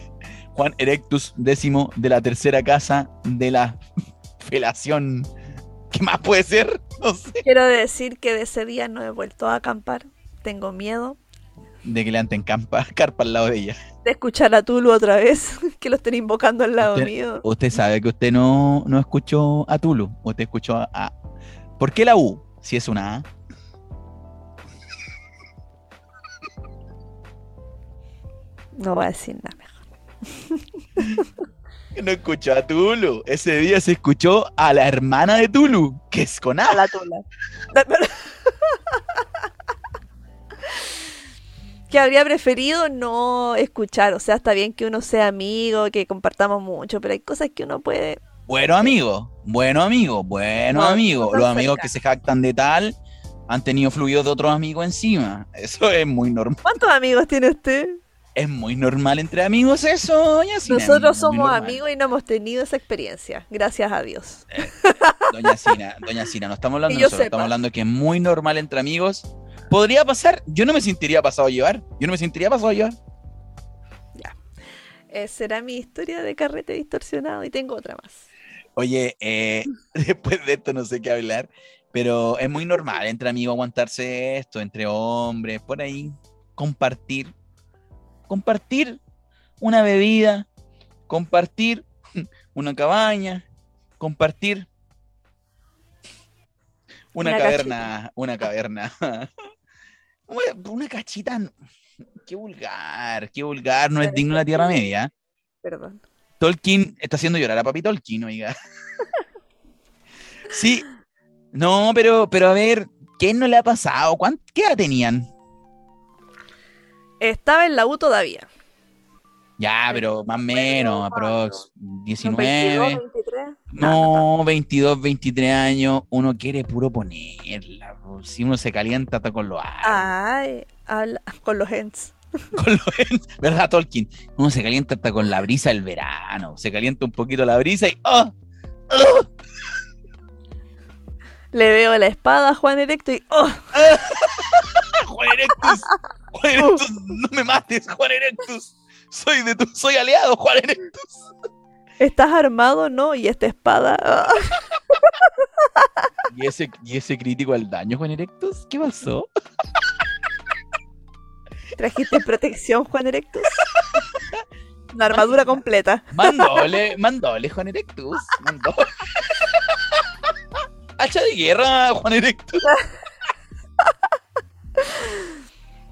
[laughs] Juan Erectus, décimo de la tercera casa de la felación. ¿Qué más puede ser? No sé. Quiero decir que de ese día no he vuelto a acampar. Tengo miedo De que le anten campa, [laughs] carpa al lado de ella. de escuchar a Tulu otra vez, [laughs] que lo estén invocando al lado Usted- mío. Usted sabe que usted no, no escuchó a Tulu, usted escuchó a, a- ¿Por qué la U? Si es una A. No voy a decir nada mejor. [laughs] No escuchó a Tulu. Ese día se escuchó a la hermana de Tulu, que es con A A. la Tula. Que habría preferido no escuchar. O sea, está bien que uno sea amigo, que compartamos mucho, pero hay cosas que uno puede. Bueno amigo, bueno amigo, bueno No, amigo. no Los amigos que se jactan de tal han tenido fluidos de otros amigos encima. [laughs] Eso es muy normal. ¿Cuántos amigos tiene usted? Es muy normal entre amigos eso, doña Sina, Nosotros somos amigos y no hemos tenido esa experiencia. Gracias a Dios. Doña Sina, doña Sina, no estamos [laughs] hablando de nosotros, sepa. estamos hablando que es muy normal entre amigos. ¿Podría pasar? Yo no me sentiría pasado a llevar. Yo no me sentiría pasado a llevar. Eh, será mi historia de carrete distorsionado y tengo otra más. Oye, eh, [laughs] después de esto no sé qué hablar, pero es muy normal entre amigos aguantarse esto, entre hombres, por ahí, compartir, compartir una bebida, compartir [laughs] una cabaña, compartir una, Una caverna, una caverna, [laughs] una, cachita, qué vulgar, qué vulgar, no es Pero digno de la Tierra. Media. Perdón. Tolkien está haciendo llorar a Papi Tolkien, oiga. Sí, no, pero, pero a ver, ¿qué no le ha pasado? ¿Cuán- ¿Qué edad tenían? Estaba en la U todavía. Ya, pero más o menos, aprox. ¿Son 19. 22, 23? No, 22, 23 años. Uno quiere puro ponerla. po. Si uno se calienta hasta con los Ay, habla- con los ends. [laughs] con los- ¿Verdad, Tolkien? Uno se calienta hasta con la brisa del verano. Se calienta un poquito la brisa y ¡oh! ¡oh! Le veo la espada a Juan Erecto y ¡oh! [laughs] Juan Erectus, Juan Erectus, no me mates, Juan Erectus. Soy de tu, soy aliado, Juan Erectus. ¿Estás armado? No, y esta espada. [laughs] ¿Y ese, y ese crítico al daño, Juan Erectus? ¿Qué pasó? [laughs] ¿Trajiste protección, Juan Erectus? [laughs] Una armadura completa. Mandole, mandole, Juan Erectus. Mandole. hacha de guerra, Juan Erectus.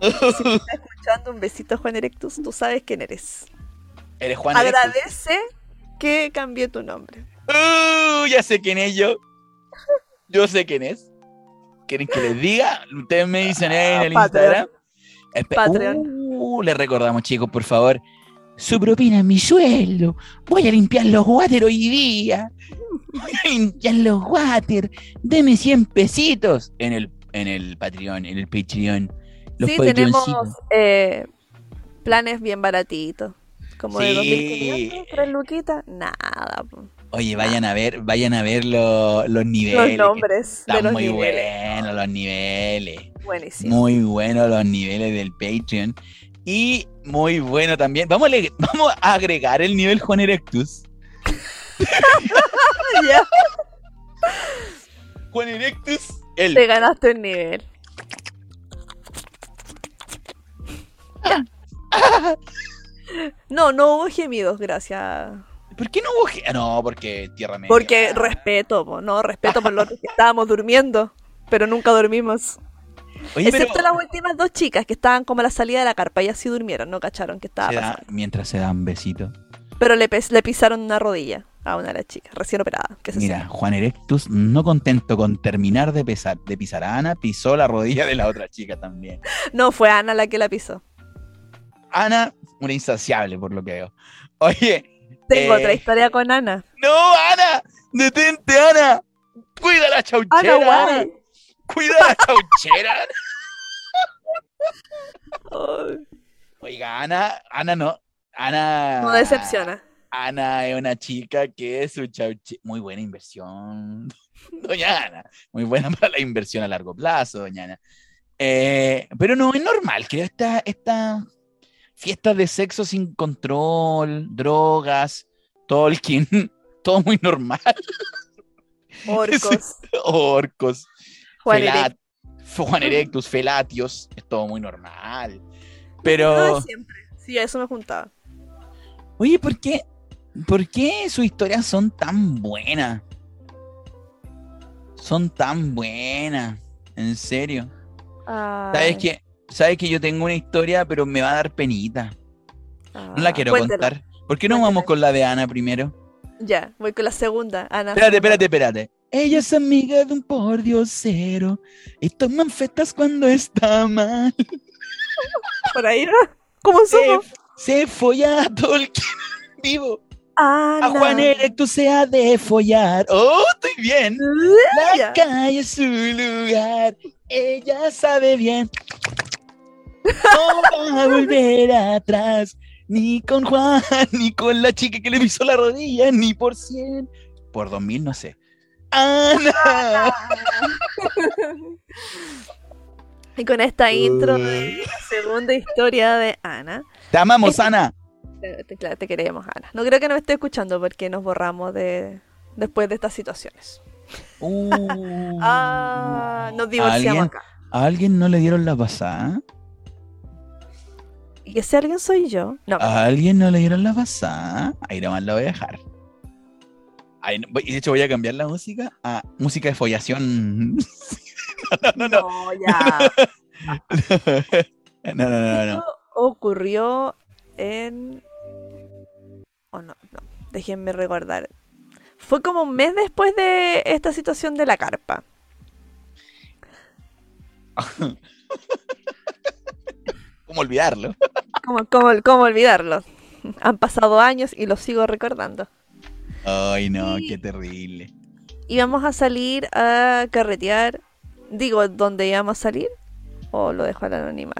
Escuchando un besito, Juan Erectus, tú sabes quién eres. Eres Juan Erectus. Que cambié tu nombre. Uh, ya sé quién es yo. Yo sé quién es. ¿Quieren que les diga? Ustedes me dicen en el Patreon. Instagram. Patreon. Uh, les recordamos, chicos, por favor. Su propina es mi sueldo. Voy a limpiar los water hoy día. Voy a limpiar los water. Deme 100 pesitos en el, en el Patreon, en el Patreon. Los sí, tenemos eh, planes bien baratitos. Como de Sí. 2.500, 3 luquitas. Nada. po. Oye, vayan a ver, vayan a ver lo- los niveles. Los nombres de Están los muy buenos los niveles. Buenísimo. Muy buenos los niveles del Patreon. Y muy bueno también. Vamos a, [laughs] vamos a agregar el nivel Juan Erectus. [laughs] Ya, Juan Erectus, el. te ganaste un nivel. [laughs] No, no hubo gemidos, gracias. ¿Por qué no hubo ge- ah, No, porque Tierra Media. Porque respeto, po, no, respeto por los que [laughs] estábamos durmiendo, pero nunca dormimos. Oye, pero Excepto las últimas dos chicas que estaban como a la salida de la carpa, ellas sí durmieron, no cacharon que estaba se da- pasando. mientras se dan besitos. Pero le, le pisaron una rodilla a una de las chicas, recién operada. Que se Mira. Juan Erectus, no contento con terminar de, pesar, de pisar a Ana, pisó la rodilla de la otra chica también. No, fue Ana la que la pisó. Ana, una insaciable por lo que veo. [laughs] Oye. Tengo eh, otra historia con Ana. ¡No, Ana! ¡Detente, Ana! ¡Cuida la chauchera! Ana, guay. ¡Cuida la chauchera! Oiga, Ana, Ana no. Ana. no decepciona. Ana es una chica que es su chauche. Muy buena inversión, [laughs] doña Ana. Muy buena para la inversión a largo plazo, doña Ana. Eh, pero no es normal, creo, esta, esta fiestas de sexo sin control, drogas, Tolkien, [laughs] todo muy normal. Orcos. [laughs] Orcos, Juan felat- Erectus. Juan Erectus, felatios, es todo muy normal. No Pero, es siempre. Sí, a eso me juntaba. oye, ¿por qué, ¿por qué sus historias son tan buenas? Son tan buenas, en serio. ¿Sabes que ¿Sabes que yo tengo una historia, pero me va a dar penita? No la ah, quiero cuéntela. contar. ¿Por qué no Cuéntela. vamos con la de Ana primero? Ya, voy con la segunda. Ana. Espérate, espérate, espérate. Ella es amiga de un pordiosero y toman fetas cuando está mal. [laughs] Por ahí, ¿no? ¿Cómo Se, somos? se folla a Tolkien vivo. Ana. A Juan Erectus se ha de follar. ¡Oh, estoy bien! La calle es su lugar. Ella sabe bien. No va a volver atrás. Ni con Juan, ni con la chica que le pisó la rodilla, ni por cien. Por dos mil, no sé. ¡Ana! [laughs] Y con esta intro de la segunda historia de Ana. Te amamos, Ana. Te, te- te queremos, Ana. No creo que nos esté escuchando porque nos borramos de después de estas situaciones. Uh. [laughs] Ah, nos divorciamos ¿Alguien? acá. ¿A alguien no le dieron la pasada? Y ese alguien soy yo. No, ¿A alguien no le dieron la pasada? Ahí nomás la voy a dejar. Ahí de hecho, voy a cambiar la música a música de follación. [laughs] no, no, no. no, ya. [laughs] No, no, no, no, no. Esto ocurrió en. Oh, no, no. Déjenme recordar. Fue como un mes después de esta situación de la carpa. [laughs] ¿Cómo olvidarlo? ¿Cómo, cómo, cómo olvidarlo? Han pasado años y lo sigo recordando. Ay, no, qué terrible. Íbamos a salir a carretear. Digo, ¿dónde íbamos a salir? ¿O lo dejo al anónimo?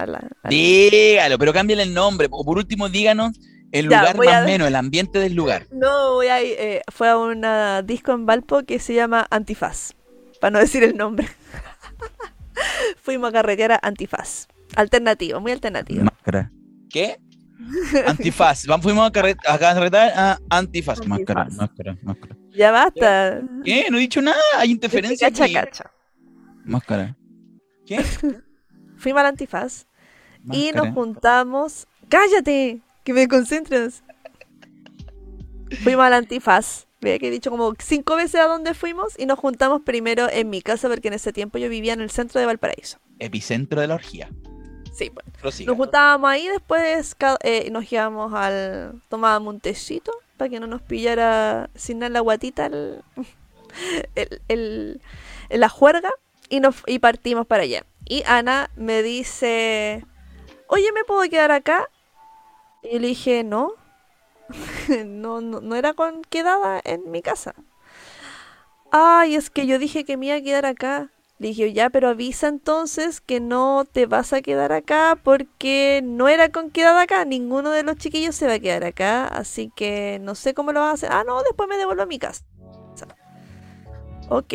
Dígalo, pero cámbiale el nombre. O por último, díganos el Ya, lugar más a- o menos, el ambiente del lugar. No, voy a ir, eh, fue a una disco en Valpo que se llama Antifaz, para no decir el nombre. [laughs] Fuimos a carretear a Antifaz. Alternativo, muy alternativo. Máscara. ¿Qué? [laughs] Antifaz. Vamos, fuimos a, carret a carretar a Antifaz. Antifaz. Máscara, máscara, máscara. Ya basta. ¿Qué? No he dicho nada. Hay interferencia Cacha, aquí. cacha. Máscara. ¿Qué? [laughs] Fuimos al Antifaz y nos juntamos. ¡Cállate! Que me concentras. Fuimos al Antifaz Vea que he dicho como cinco veces a dónde fuimos y nos juntamos primero en mi casa porque en ese tiempo yo vivía en el centro de Valparaíso. Epicentro de la orgía. Sí. Prosiga. Nos juntábamos ahí, después eh, nos íbamos al... tomábamos un tecito para que no nos pillara sin nada la guatita [laughs] el, el, el- la juerga y, nos, y partimos para allá. Y Ana me dice, oye, ¿me puedo quedar acá? Y yo le dije, no, [laughs] no, no, no era con quedada en mi casa. Ay, es que yo dije que me iba a quedar acá. Le dije, ya, pero avisa entonces que no te vas a quedar acá porque no era con quedada acá. Ninguno de los chiquillos se va a quedar acá. Así que no sé cómo lo vas a hacer. Ah, no, después me devuelvo a mi casa. Ok.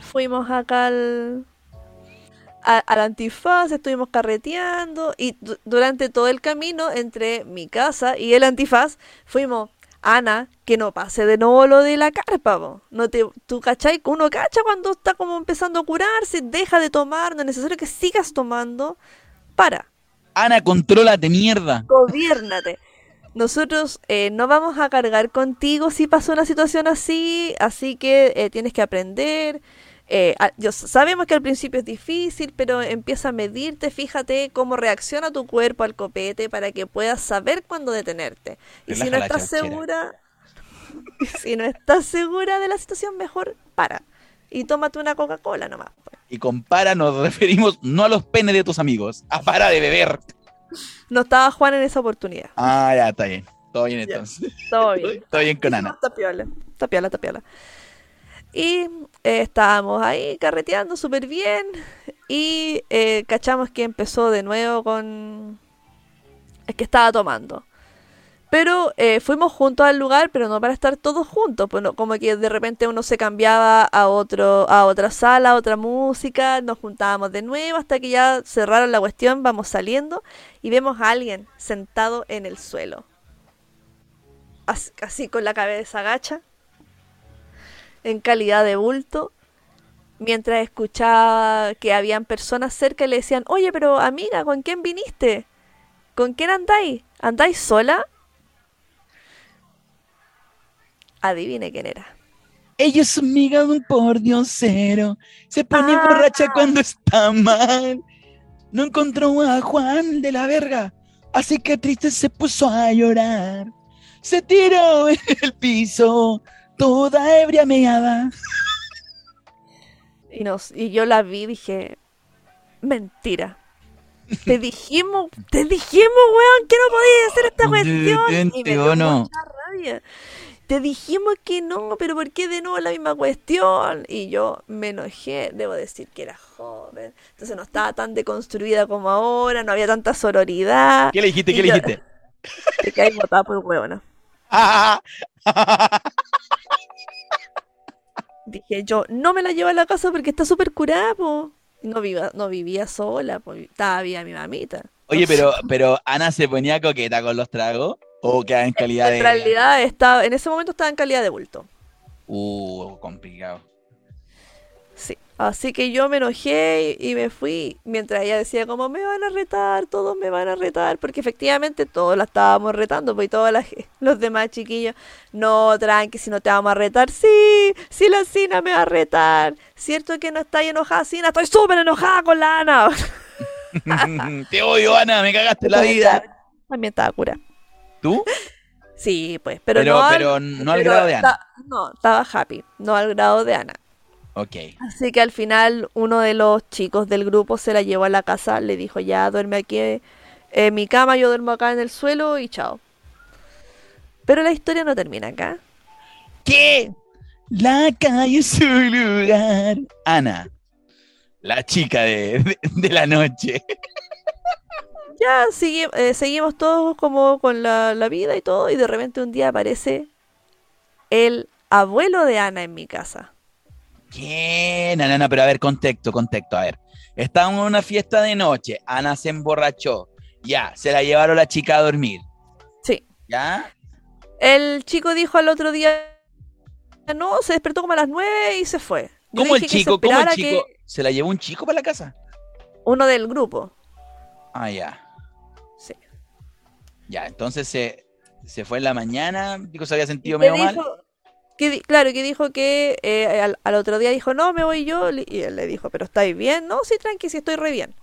Fuimos acá al, al antifaz, estuvimos carreteando y du- durante todo el camino entre mi casa y el antifaz fuimos, Ana, que no pase de nuevo lo de la carpa, po. No te, tú cachai, uno cacha cuando está como empezando a curarse, deja de tomar, no es necesario que sigas tomando, para, Ana, contrólate, mierda. gobiérnate. Nosotros eh, no vamos a cargar contigo si pasa una situación así, así que eh, tienes que aprender. Eh, a- yo, sabemos que al principio es difícil, pero empieza a medirte, fíjate cómo reacciona tu cuerpo al copete para que puedas saber cuándo detenerte. Y si no estás segura, [laughs] si no estás segura de la situación, mejor para. Y tómate una Coca-Cola nomás. pues. Y con para nos [laughs] referimos no a los penes de tus amigos, a para de beber. No estaba Juan en esa oportunidad. Ah, ya, está bien. Todo bien Ya. entonces. Todo bien. [laughs] Todo bien con Ana. Está piola, está piola, está piola. Y eh, estábamos ahí carreteando súper bien y eh, cachamos que empezó de nuevo con... Es que estaba tomando. Pero eh, fuimos juntos al lugar, pero no para estar todos juntos. Pues no- como que de repente uno se cambiaba a otro, a otra sala, a otra música, nos juntábamos de nuevo hasta que ya cerraron la cuestión, vamos saliendo y vemos a alguien sentado en el suelo. As- Así con la cabeza agacha, en calidad de bulto, mientras escuchaba que habían personas cerca y le decían, oye, pero amiga, ¿con quién viniste? ¿Con quién andáis? ¿Andáis sola? Adivine quién era. Ella es amiga de un pordiosero. Se pone Ah. borracha cuando está mal. No encontró a Juan de la verga. Así que triste se puso a llorar. Se tiró en el piso, toda ebria meada. [laughs] Y, nos, y yo la vi y dije, mentira. Te dijimos, te dijimos, weón, que no podías hacer esta cuestión. Y me dio ¿o no? mucha rabia. Te dijimos que no, pero ¿por qué de nuevo la misma cuestión? Y yo me enojé, debo decir que era joven, entonces no estaba tan deconstruida como ahora, no había tanta sororidad. ¿Qué le dijiste? ¿Qué le dijiste? Te caí botada por huevona. Ah, [laughs] Dije yo, no me la llevo a la casa porque está súper curada, po. No, viva, no vivía sola, pues estaba viva mi mamita. Oye, pero, [laughs] pero Ana se ponía coqueta con los tragos. ¿O queda en calidad de.? En realidad estaba, en ese momento estaba en calidad de bulto. Uh, complicado. Sí. Así que yo me enojé y, y me fui. Mientras ella decía como me van a retar, todos me van a retar. Porque efectivamente todos la estábamos retando. Pues y todos los demás chiquillos. No, tranqui, si no te vamos a retar. Sí, sí la Sina me va a retar. ¿Cierto que no estáis enojada, Sina? Estoy súper enojada con la Ana. [laughs] Te odio, Ana, me cagaste la vida. También estaba cura. ¿Tú? Sí, pues. Pero, Pero, no al- pero no al pero grado de Ana. No, estaba happy. No al grado de Ana. Así que al final uno de los chicos del grupo se la llevó a la casa, le dijo ya duerme aquí en mi cama, yo duermo acá en el suelo y chao. Pero la historia no termina acá. ¿Qué? La calle es su lugar. Ana, la chica de, de- de la noche. [laughs] Ya sigue- eh, seguimos todos como con la, la vida y todo y de repente un día aparece el abuelo de Ana en mi casa. ¿Qué? No, no, no, pero a ver, contexto, contexto, a ver. Estábamos en una fiesta de noche, Ana se emborrachó, ya, se la llevaron la chica a dormir, Sí. ¿ya? El chico dijo al otro día, no, se despertó como a las nueve y se fue. Yo ¿Cómo el chico, cómo el chico? que- ¿Se la llevó un chico para la casa? Uno del grupo. Ah, ya. Sí. Ya, entonces se, se fue en la mañana, dijo se había sentido medio mal. Claro, que dijo que eh, al, al otro día dijo, no, me voy yo. Y él le dijo, pero ¿estáis bien? No, sí, tranqui, sí estoy re bien.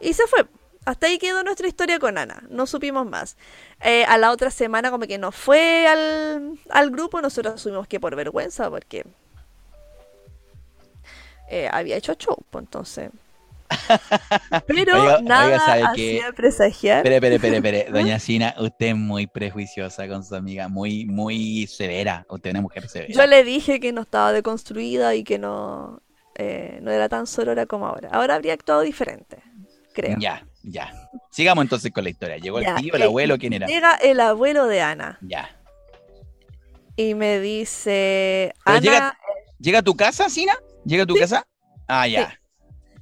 Y se fue. Hasta ahí quedó nuestra historia con Ana. No supimos más. Eh, a la otra semana como que no fue al, al grupo. Nosotros asumimos que por vergüenza, porque eh, había hecho show, pues entonces... [laughs] Pero Oiga- nada oiga, hacía presagiar. Espere, espere, espere, espere. [laughs] Doña Sina, usted es muy prejuiciosa con su amiga, muy, muy severa. Usted es una mujer severa. Yo le dije que no estaba deconstruida y que no, eh, no era tan sorora como ahora. Ahora habría actuado diferente, creo. Ya, ya. Sigamos entonces con la historia. Llegó Ya, el tío, el eh, abuelo, ¿quién era? Llega el abuelo de Ana Ya. y me dice, Pero Ana, llega- ¿Llega a tu casa, Sina? ¿Llega a tu casa? Ah, ya.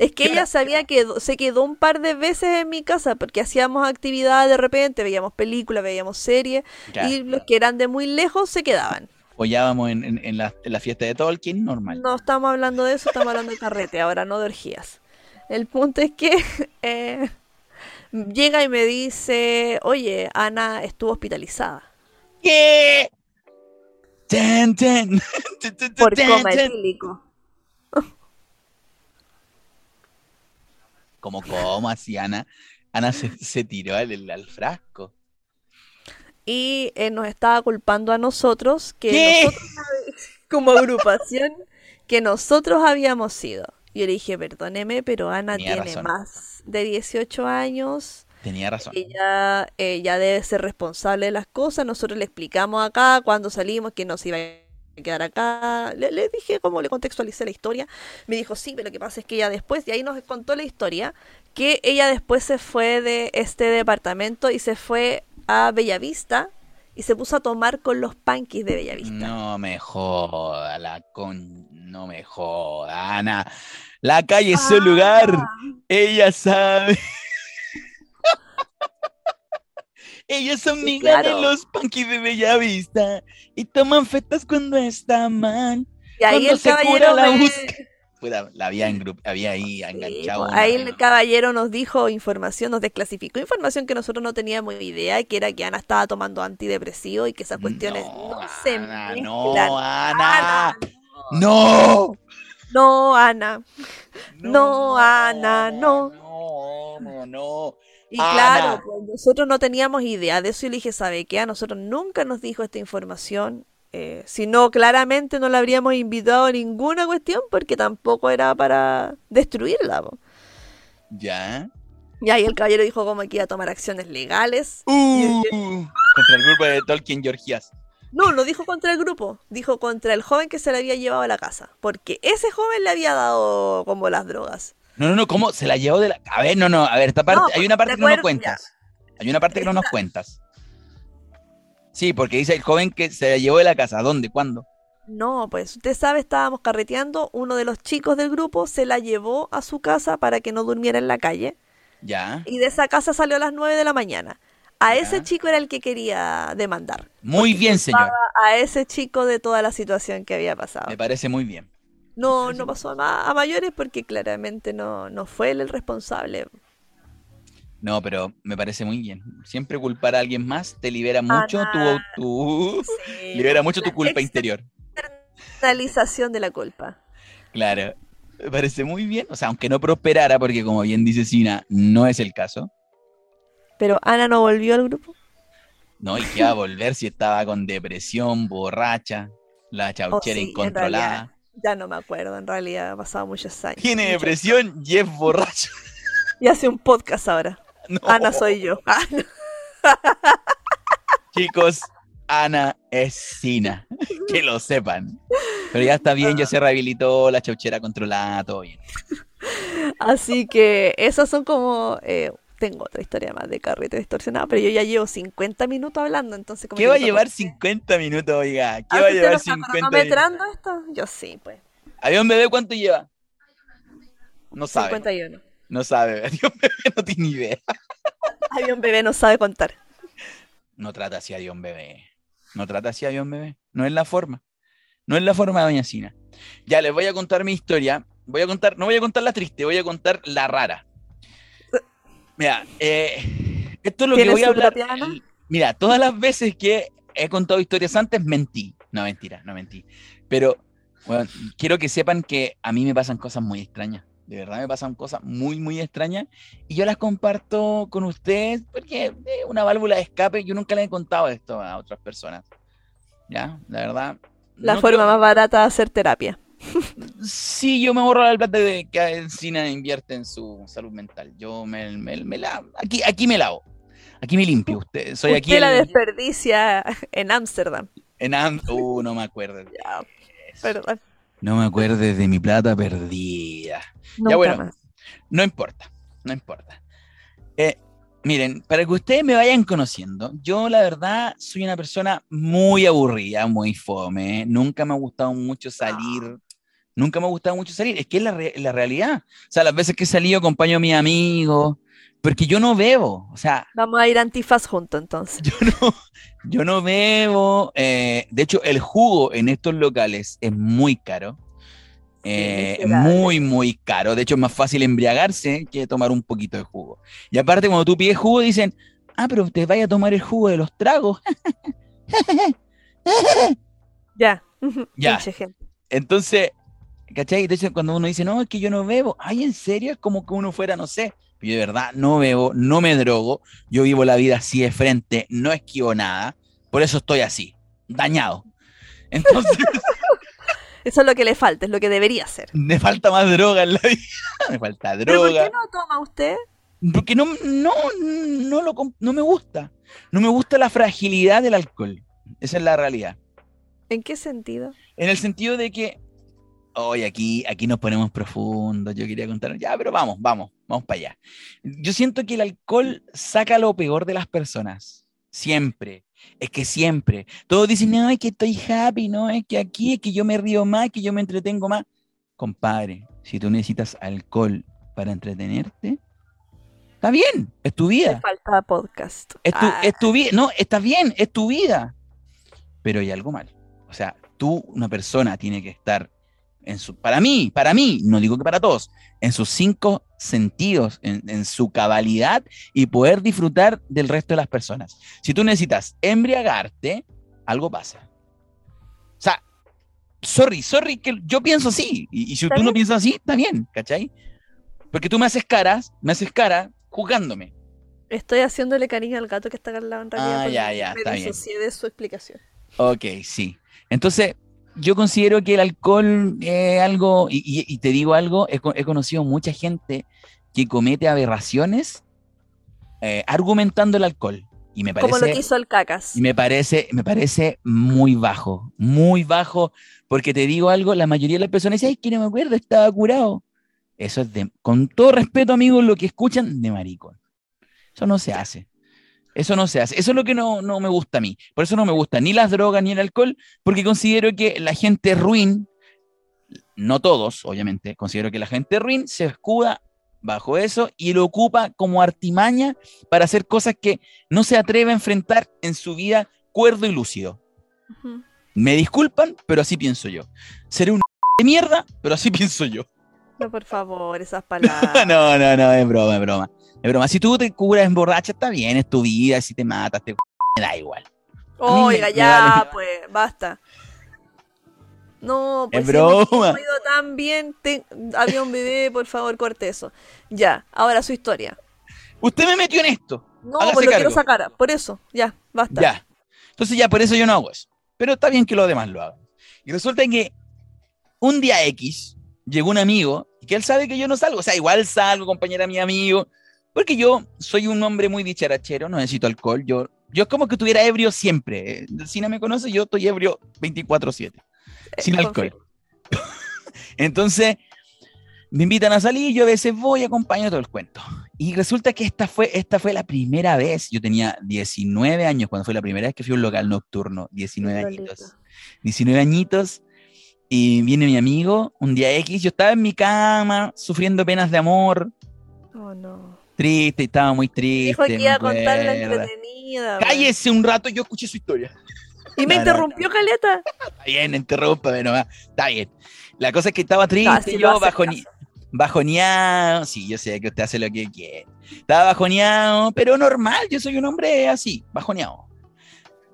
Es que ¿qué ella sabía que se quedó un par de veces en mi casa porque hacíamos actividades de repente, veíamos películas, veíamos series y los que eran de muy lejos se quedaban. Follábamos en, en- en la, en la fiesta de Tolkien, normal. No estamos hablando de eso, estamos hablando de carrete, ahora no de orgías. El punto es que [laughs] eh, llega y me dice, oye, Ana estuvo hospitalizada ¿Qué? Ten, ten. [laughs] Por coma etílico. ¿Cómo, cómo así, Ana? Ana se, se tiró al, al frasco. Y eh, nos estaba culpando a nosotros, que ¿Qué? nosotros, [laughs] como agrupación, que nosotros habíamos sido. Yo le dije, perdóneme, pero Ana Tenía tiene razón. más de 18 años. Tenía razón. Ella, ella debe ser responsable de las cosas. Nosotros le explicamos acá cuando salimos que no se iba a quedar acá. Le, le dije cómo le contextualicé la historia. Me dijo, sí, pero lo que pasa es que ella después, y ahí nos contó la historia, que ella después se fue de este departamento y se fue a Bellavista y se puso a tomar con los punkis de Bellavista. No me joda, la con... No me joda, Ana. La calle es su lugar. Ella sabe. Ellos son Sí, migas claro. de los punkis de Bellavista y toman fetas cuando está mal. Y ahí Cuando el se cura caballero la me- busca. La había, en grupo, había ahí Sí, enganchado. pues, una- ahí el caballero nos dijo información, nos desclasificó información que nosotros no teníamos idea, que era que Ana estaba tomando antidepresivo y que esas cuestiones no, se Ana, mezclan. no, Ana. Ana, No. no, Ana. No, Ana, no. No, no, no. Y Ana. claro, pues nosotros no teníamos idea de eso y le dije, ¿sabe qué? A nosotros nunca nos dijo esta información. Eh, si no, claramente no la habríamos invitado a ninguna cuestión porque tampoco era para destruirla. po. Ya. Y ahí el caballero dijo como que iba a tomar acciones legales. Uh, contra el grupo de Tolkien Georgias. No, no dijo contra el grupo, dijo contra el joven que se le había llevado a la casa, porque ese joven le había dado como las drogas. No, no, no, ¿cómo? Se la llevó de la. A ver, no, no, a ver, esta parte. No, hay una parte que no nos cuentas. Hay una parte que no nos cuentas. Sí, porque dice el joven que se la llevó de la casa. ¿Dónde? ¿Cuándo? No, pues usted sabe, estábamos carreteando, uno de los chicos del grupo se la llevó a su casa para que no durmiera en la calle Ya. y de esa casa salió a las 9 de la mañana. A Ya. ese chico era el que quería demandar, Muy bien, señor. a ese chico de toda la situación que había pasado. Me parece muy bien. No, no pasó a, ma- a mayores porque claramente no, no fue él el responsable. No, pero me parece muy bien. Siempre culpar a alguien más te libera mucho tu, Ana. tu- [laughs] Sí, [laughs] libera mucho tu la culpa interior. externalización de la culpa. Claro. Me parece muy bien. O sea, aunque no prosperara, porque como bien dice Sina, no es el caso. Pero Ana no volvió al grupo. No, y que va a [laughs] volver si estaba con depresión, borracha, la chauchera Oh, sí, incontrolada. Ya no me acuerdo, en realidad ha pasado muchos años. Tiene depresión y es borracho. Y hace un podcast ahora. [laughs] No. Ana soy yo. [laughs] Chicos, Ana es Sina. [laughs] Que lo sepan. Pero ya está bien, ya se rehabilitó, la chauchera controlada, todo bien. Así que esas son como... eh, tengo otra historia más de carrete distorsionado, pero yo ya llevo 50 minutos hablando, entonces como ¿Qué va a llevar toca- 50 minutos, oiga? ¿Qué Ah, va a ¿usted llevar lo está 50 minutos? esto? Yo sí, pues. ¿Avión bebé cuánto lleva? No sabe. 51. No sabe. [laughs] Avión bebé no tiene idea. Avión bebé no sabe contar. No trata así a Dion Bebé. No trata así a Dion Bebé. No es la forma. No es la forma de Doña Sina. Ya les voy a contar mi historia. Voy a contar, no voy a contar la triste, voy a contar la rara. Mira, eh, esto es lo que ¿Tiene voy a hablar. Mira, todas las veces que he contado historias antes, mentí. No, mentira, no mentí. Pero, bueno, quiero que sepan que a mí me pasan cosas muy extrañas. De verdad me pasan cosas muy, muy extrañas. Y yo las comparto con ustedes porque es una válvula de escape. Yo nunca le he contado esto a otras personas. ¿Ya? La verdad. La no forma creo- más barata de hacer terapia. Sí, yo me ahorro el plata de que Encina invierte en su salud mental. Yo me, me- me la- aquí, aquí me lavo. Aquí me limpio. Usted, soy aquí Usted la el- desperdicia en Ámsterdam. en Am- Uh, no me acuerdo. [laughs] Ya, perdón. No me acuerdo de mi plata perdida. Nunca bueno. más. No importa, no importa. Eh, miren, para que ustedes me vayan conociendo, yo la verdad soy una persona muy aburrida, muy fome. Nunca me ha gustado mucho salir. Nunca me ha gustado mucho salir. Es que es la, re- la realidad. O sea, las veces que he salido acompaño a mis amigos, porque yo no bebo. O sea, Vamos a ir a antifaz juntos entonces. yo no, yo no bebo. eh, de hecho, el jugo en estos locales es muy caro. Eh, muy, muy caro. De hecho, es más fácil embriagarse que tomar un poquito de jugo. Y aparte, cuando tú pides jugo, dicen, ah, pero te vaya a tomar el jugo de los tragos. [laughs] Ya. Ya. [laughs] Entonces, ¿cachai? Entonces, cuando uno dice, no, es que yo no bebo, ay, ¿en serio? Es como que uno fuera, no sé. Yo de verdad no bebo, no me drogo, yo vivo la vida así de frente, no esquivo nada, por eso estoy así, dañado. [laughs] Entonces, [laughs] Eso es lo que le falta, es lo que debería hacer. me falta más droga en la vida, [laughs] me falta ¿Pero por droga. qué no toma usted? Porque no, no, no, lo, no me gusta, no me gusta la fragilidad del alcohol, esa es la realidad. ¿En qué sentido? En el sentido de que, hoy aquí, aquí nos ponemos profundos, yo quería contar, ya, pero vamos, vamos, vamos para allá. Yo siento que el alcohol saca lo peor de las personas, siempre, es que siempre. Todos dicen, no, es que estoy happy, no, es que aquí, es que yo me río más, que yo me entretengo más. Compadre, si tú necesitas alcohol para entretenerte, está bien, es tu vida. falta podcast. Es tu, Ah, es tu vida. No, está bien, es tu vida. Pero hay algo mal. O sea, tú, una persona, tiene que estar en su. Para mí, para mí, no digo que para todos, en sus cinco sentidos, en, en su cabalidad y poder disfrutar del resto de las personas. Si tú necesitas embriagarte, algo pasa. O sea, sorry, sorry, que yo pienso así. Y, y si ¿Está tú no bien? piensas así, está bien, ¿cachai? Porque tú me haces caras, me haces cara juzgándome. Estoy haciéndole cariño al gato que está al lado en realidad. Ah, ya, ya, me está bien. de su explicación. Ok, sí. Entonces, yo considero que el alcohol es algo, y, y- y te digo algo, he, co- he conocido mucha gente que comete aberraciones eh, argumentando el alcohol. Y me Como lo que parece, hizo el cacas. y me parece, me parece muy bajo, muy bajo, porque te digo algo, la mayoría de las personas dicen, ay, que no me acuerdo, estaba curado. Eso es de, con todo respeto, amigos, lo que escuchan, de maricón. Eso no se hace. Eso no se hace. Eso es lo que no, no me gusta a mí. Por eso no me gusta ni las drogas ni el alcohol, porque considero que la gente ruin, no todos, obviamente, considero que la gente ruin se escuda bajo eso y lo ocupa como artimaña para hacer cosas que no se atreve a enfrentar en su vida cuerdo y lúcido. Me disculpan, pero así pienso yo. Seré un [laughs] de mierda, pero así [laughs] pienso yo. No, por favor, esas [laughs] palabras. no, no, no, es broma, es broma. Es broma. Si tú te curas en borracha, está bien, es tu vida. Si te matas, te me [laughs] da igual. Me- Oiga, me ya, vale. pues, basta. No, pues Es si broma. ido tan bien, te- había un bebé, por favor, corte eso. Ya, ahora su historia. Usted me metió en esto. No, Hágase pues lo quiero sacar, por eso, ya, basta. Ya. Entonces ya, por eso yo no hago eso. Pero está bien que los demás lo hagan. Y resulta que un día X llegó un amigo y que él sabe que yo no salgo. O sea, igual salgo, compañera mi amigo. Porque yo soy un hombre muy dicharachero, no necesito alcohol. Yo, yo es como que estuviera ebrio siempre. El cine me conoce, yo estoy ebrio 24-7. Eh, Sin alcohol. [laughs] Entonces, me invitan a salir, yo a veces voy, acompaño todo el cuento. Y resulta que esta fue, esta fue la primera vez, yo tenía 19 años cuando fue la primera vez que fui a un local nocturno, 19 Lolito. añitos. 19 añitos, y viene mi amigo, un día X, yo estaba en mi cama, sufriendo penas de amor, Oh, no. triste, estaba muy triste. Dijo que iba a contar la entretenida. Cállese un rato, yo escuché su historia. Y me [laughs] No, no, interrumpió Caleta. Está bien, interrúmpame nomás. Está bien. La cosa es que estaba triste, yo hace, bajoni- bajoneado. Sí, yo sé que usted hace lo que quiere. Estaba bajoneado, pero normal, yo soy un hombre así, bajoneado.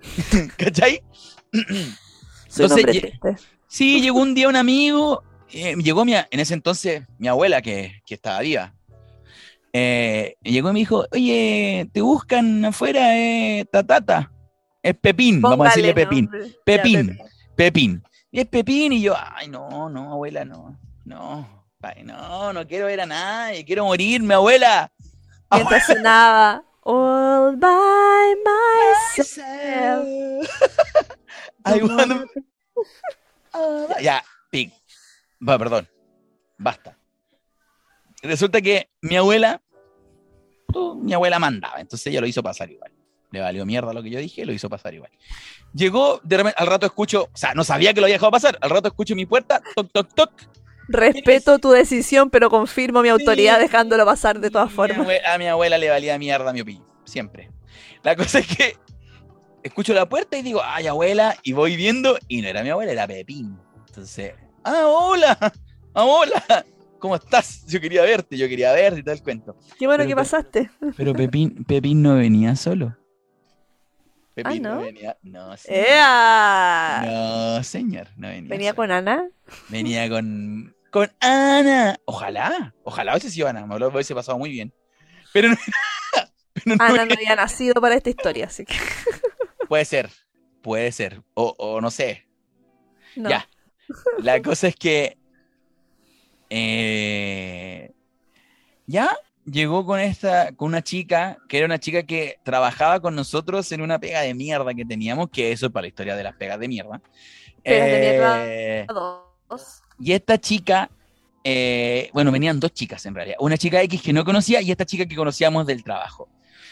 [laughs] ¿Cachai? [clears throat] Soy un Entonces, hombre ye- triste. Sí, llegó un día un amigo, eh, llegó mi, en ese entonces mi abuela que, que estaba viva. Eh, llegó y me dijo, oye, te buscan afuera, eh, tatata. Es Pepín, vamos a decirle Pepín. Ya, Pepín, Pepín. Y es Pepín y yo, ay, no, no, abuela, no, no, ay, no, no quiero ver a nadie, quiero morirme, abuela. Mientras sonaba All by myself. [laughs] I wanna- Ya, pic. Va, perdón. Basta. Resulta que mi abuela, mi abuela mandaba, entonces ella lo hizo pasar igual. Le valió mierda lo que yo dije, lo hizo pasar igual. Llegó, de repente, al rato escucho, o sea, no sabía que lo había dejado pasar, al rato escucho mi puerta, toc, toc, toc. Respeto tu decisión, pero confirmo mi autoridad Sí. dejándolo pasar de todas Mi formas. A mi abuela le valía mierda mi opinión, siempre. La cosa es que escucho la puerta y digo, ay, abuela, y voy viendo, y no era mi abuela, era Pepín. Entonces, ah, hola, [laughs] ah, hola, ¿cómo estás? Yo quería verte, yo quería verte y todo el cuento. Qué bueno Pero que pasaste. Pero Pepín, Pepín no venía solo. Pepín ¿no? venía, no, señor. ¡Ea! No, señor, no venía. Venía solo. con Ana. Venía con, con Ana. Ojalá, ojalá hubiese sido Ana, me lo hubiese pasado muy bien. Pero no, [laughs] pero no Ana no había nacido para esta historia, así que Puede ser, puede ser. O, o no sé. no. Ya. La cosa es que. eh, ya llegó con esta, con una chica, que era una chica que trabajaba con nosotros en una pega de mierda que teníamos, que eso es para la historia de las pegas de mierda. Pegas de mierda. Eh, Dos. y esta chica, eh, bueno, venían dos chicas en realidad. Una chica X que no conocía y esta chica que conocíamos del trabajo.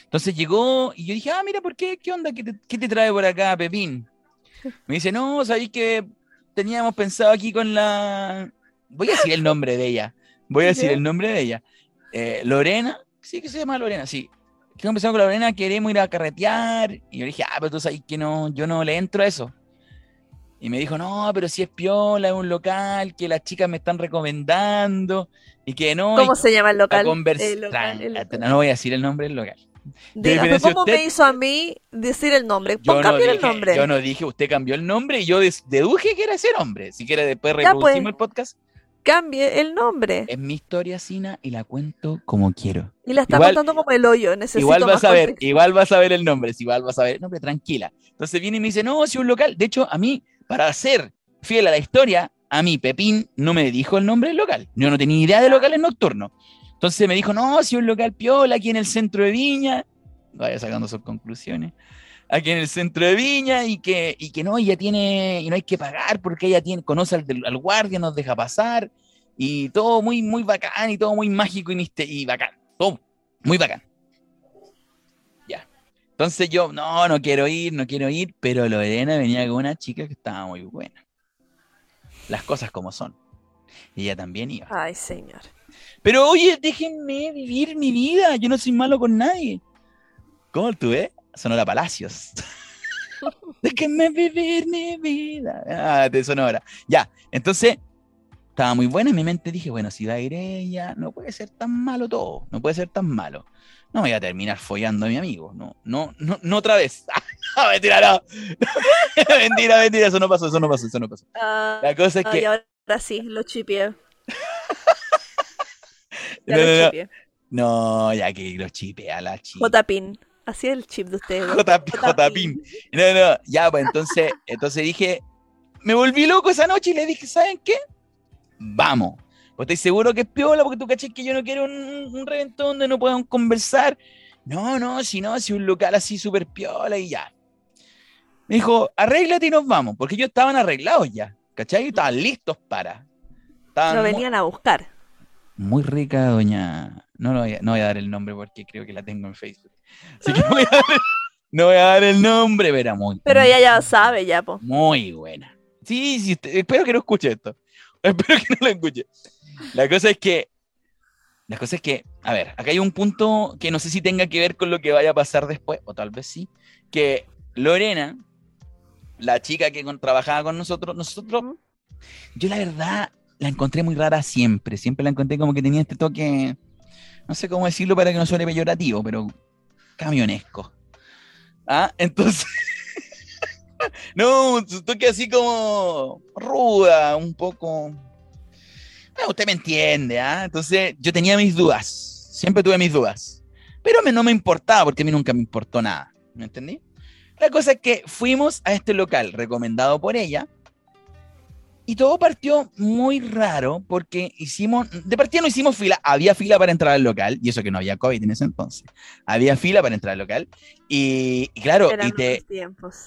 Entonces llegó y yo dije, ah, mira, ¿por qué? ¿Qué onda? ¿Qué te, qué te trae por acá, Pepín? Me dice, no, sabéis que teníamos pensado aquí con la... Voy a decir el nombre de ella. Voy a decir el nombre de ella. Eh, Lorena, sí que se llama Lorena, sí. Que empezamos con Lorena, queremos ir a carretear. Y yo le dije, ah, pero tú sabes que no, yo no le entro a eso. Y me dijo, no, pero si es piola, es un local que las chicas me están recomendando y que no. ¿Cómo y se llama el a local? convers- El local, el Tran- local. No voy a decir el nombre del local. Diferencia ¿Cómo usted- me hizo a mí decir el nombre? Yo no, cambiar el nombre. yo no dije, usted cambió el nombre y yo deduje que era ese nombre. Si quiere, después pues. reproducimos el podcast. Cambie el nombre. Es mi historia, Sina, y la cuento como quiero. Y la está igual- contando como el hoyo. Necesito igual vas a ver, igual vas a ver el nombre, si igual vas a ver, no, pero tranquila. Entonces viene y me dice, no, si un local. De hecho, a mí, para ser fiel a la historia, a mí Pepín no me dijo el nombre del local. Yo no tenía idea de locales nocturnos. Entonces me dijo, no, si un local piola aquí en el centro de Viña, vaya sacando sus conclusiones, aquí en el centro de Viña y que, y que no, ella tiene, y no hay que pagar porque ella tiene, conoce al, guardia, nos deja pasar y todo muy, muy bacán y todo muy mágico y, y bacán, todo muy bacán. Ya. Entonces yo, no, no quiero ir, no quiero ir, pero Lorena venía con una chica que estaba muy buena. Las cosas como son. Y ella también iba. Ay, señor. Pero oye, déjenme vivir mi vida. Yo no soy malo con nadie. ¿Cómo tú ves? Sonora Palacios. [laughs] déjenme vivir mi vida. Ah, de Sonora. Ya, entonces estaba muy buena en mi mente. Dije, bueno, si va a ir ella, no puede ser tan malo todo. No puede ser tan malo. No me voy a terminar follando a mi amigo. No, no, no, no otra vez. [laughs] no, mentira, no. [laughs] mentira, mentira. Eso no pasó, eso no pasó, eso no pasó. Ah, La cosa es ah, que. y ahora sí, lo chipié. Ya No, lo no, no. ya que lo chipea la chica. J-Pin. Así es el chip de ustedes. [laughs] J-Pin. No, no, ya, pues entonces, [laughs] entonces dije, me volví loco esa noche y le dije, ¿saben qué? Vamos. Pues estoy seguro que es piola, porque tú caché que yo no quiero un, un reventón donde no puedan conversar. No, no, si no, si un local así súper piola y ya. Me dijo, arréglate y nos vamos, porque ellos estaban arreglados ya, ¿cachai? Estaban listos para. Estaban Lo venían a buscar. Muy rica doña. No, no, voy a, no voy a dar el nombre porque creo que la tengo en Facebook. Así que [laughs] no voy a dar, no voy a dar el nombre, pero muy. Pero ella ya sabe, ya, po. Muy buena. Sí, sí, usted- espero que no escuche esto. [laughs] Espero que no lo escuche. La cosa es que. La cosa es que, a ver, acá hay un punto que no sé si tenga que ver con lo que vaya a pasar después, o tal vez sí. Que Lorena, la chica que con- trabajaba con nosotros, nosotros, yo la verdad la encontré muy rara siempre. Siempre la encontré como que tenía este toque no sé cómo decirlo para que no suene peyorativo, pero camionesco. Ah, [laughs] entonces. no, un toque así como ruda, un poco. Ah, usted me entiende, ¿ah? Entonces yo tenía mis dudas, siempre tuve mis dudas, pero me, no me importaba porque a mí nunca me importó nada, ¿me entendí? La cosa es que fuimos a este local recomendado por ella y todo partió muy raro porque hicimos, de partida no hicimos fila, había fila para entrar al local, y eso que no había COVID en ese entonces, había fila para entrar al local, y, y claro, Eran y te,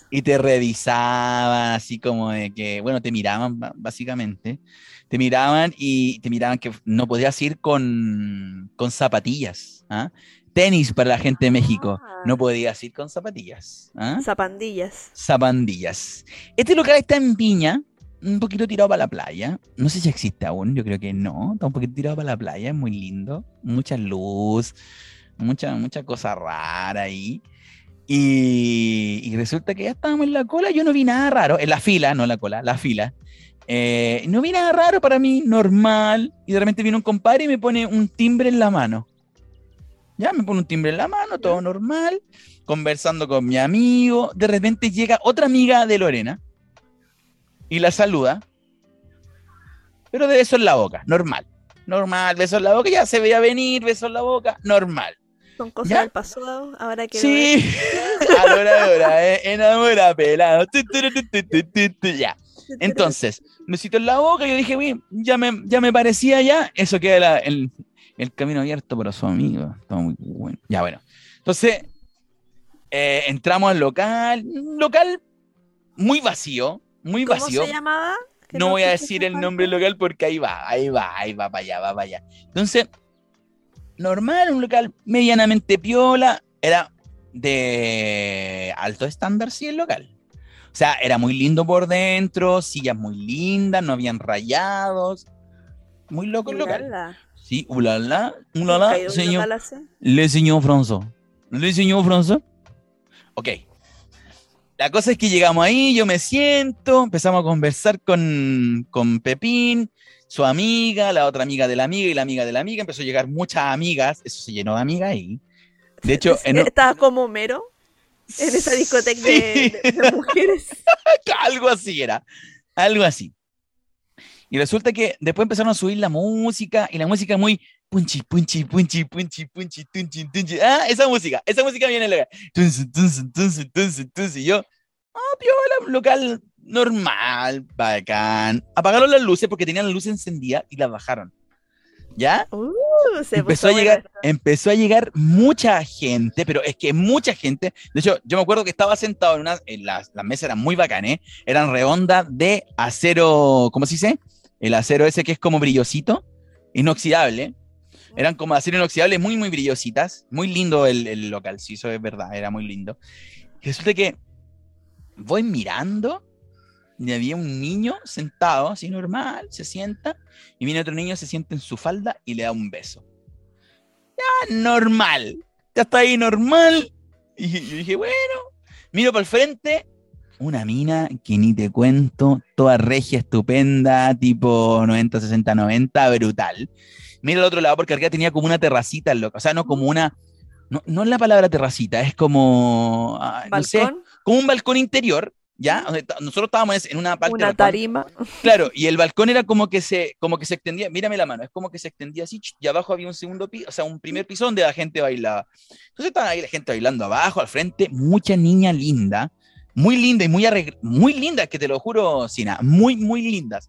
y te revisaban así como de que, bueno, te miraban ba- básicamente, te miraban y te miraban que no podías ir con, con zapatillas, ¿ah? Tenis para la gente de México, Ah. no podías ir con zapatillas, ¿ah? Zapandillas. Zapandillas. Este local está en Viña, un poquito tirado para la playa. No sé si existe aún, yo creo que no. Está un poquito tirado para la playa, es muy lindo. Mucha luz, mucha, mucha cosa rara ahí. Y, y resulta que ya estábamos en la cola, yo no vi nada raro, en la fila, no la cola, la fila. Eh, no vi nada raro para mí, normal. Y de repente viene un compadre y me pone un timbre en la mano. Ya me pone un timbre en la mano, todo normal, conversando con mi amigo. De repente llega otra amiga de Lorena y la saluda, pero de beso en la boca, normal. Normal, beso en la boca, ya se veía venir, beso en la boca, normal. Son cosas ¿Ya? del pasado, ahora que Sí, adoradora, [laughs] eh, enamora pelado. Tu, tu, tu, Ya. Entonces, besito en la boca, yo dije, "Uy, ya me, ya me parecía ya, eso queda la- el, el camino abierto para su amigo. Está muy bueno. Ya, bueno. Entonces, eh, entramos al local, local muy vacío, muy ¿Cómo vacío. se llamaba? No voy a decir el nombre local porque ahí va, ahí va, ahí va para allá, va para allá. Entonces, normal, un local medianamente piola, era de alto estándar, sí, el local. O sea, era muy lindo por dentro, sillas muy lindas, no habían rayados. Muy loco el local. Ulala. Sí, ulala, ¿Nunca he ulala, señor. Le señor François. Le señor François. Ok. La cosa es que llegamos ahí, yo me siento, empezamos a conversar con, con Pepín, su amiga, la otra amiga de la amiga y la amiga de la amiga. Empezó a llegar muchas amigas, eso se llenó de amigas ahí. De hecho, [laughs] en Estaba como Homero en esa discoteca de, de- de mujeres. [laughs] algo así era, algo así. Y resulta que después empezaron a subir la música y la música muy punchi, punchi, punchi, punchi, punchi, tunchi, tunchi. Ah, esa música, esa música viene tunsi. Y yo, ah, piola, local normal, bacán. Apagaron las luces porque tenían la luz encendida y las bajaron. ¿Ya? Uh, se empezó a llegar, empezó a llegar mucha gente, pero es que mucha gente. De hecho, yo me acuerdo que estaba sentado en una, en las, las mesas eran muy bacanes, eran redondas de acero, ¿cómo se dice? El acero ese que es como brillosito, inoxidable. Eran como acero inoxidable, muy, muy brillositas. Muy lindo el, el local, sí, eso es verdad, era muy lindo. Y resulta que voy mirando y había un niño sentado, así normal, se sienta, y viene otro niño, se sienta en su falda y le da un beso. Ya, normal. Ya está ahí normal. Y yo dije, bueno, miro para el frente, una mina que ni te cuento, toda regia, estupenda, tipo 90, 60, 90, brutal. Mira al otro lado porque arriba tenía como una terracita, loco. O sea, no como una. No, no es la palabra terracita, es como. ah, no sé, Balcón, como un balcón interior, ¿ya? Donde ta- Nosotros estábamos en una parte. una balcón. tarima. Claro, y el balcón era como que se, como que se extendía, mírame la mano, es como que se extendía así, y abajo había un segundo piso, o sea, un primer piso donde la gente bailaba. Entonces estaban ahí la gente bailando abajo, al frente, mucha niña linda, muy linda y muy muy lindas, que te lo juro, Sina, muy, muy lindas.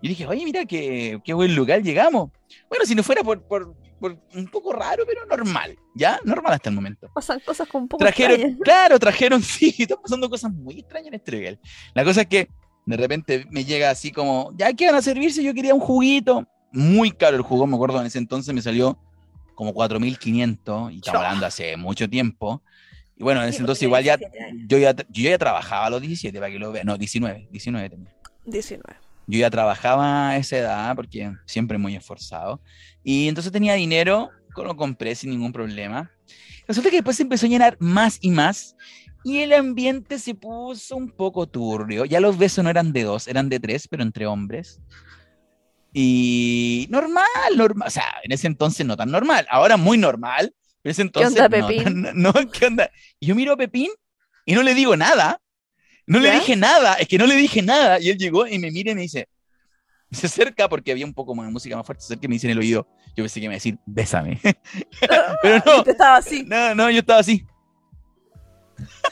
Y dije, oye, mira qué, qué buen lugar llegamos. Bueno, si no fuera por, por, por un poco raro, pero normal, ¿ya? Normal hasta el momento. Pasan cosas con un poco Trajeron, extrañas. [laughs] claro, trajeron, [laughs] sí, están pasando cosas muy extrañas en este. La cosa es que de repente me llega así como, ya que van a servirse, yo quería un juguito. Muy caro el jugo, me acuerdo, en ese entonces me salió como 4.500 y Chao. hablando hace mucho tiempo. Y bueno, en ese entonces igual ya, 17 años. yo ya, yo ya trabajaba a los 17, para que lo vean, no, 19, 19 tenía. 19. Yo ya trabajaba a esa edad porque siempre muy esforzado. Y entonces tenía dinero, lo compré sin ningún problema. Resulta que después se empezó a llenar más y más. Y el ambiente se puso un poco turbio. Ya los besos no eran de dos, eran de tres, pero entre hombres. Y normal, normal. O sea, en ese entonces no tan normal. Ahora muy normal. Pero en ese entonces. onda, no, Pepín? no, ¿qué onda? Y yo miro a Pepín y no le digo nada. No le dije nada. Es que no le dije nada. Y él llegó y me mira y me dice. Se acerca porque había un poco más de música más fuerte. Se acerca y me dice en el oído. Yo pensé que me iba a decir, bésame. [laughs] pero no. [laughs] Te estaba así. No, no, yo estaba así. [laughs]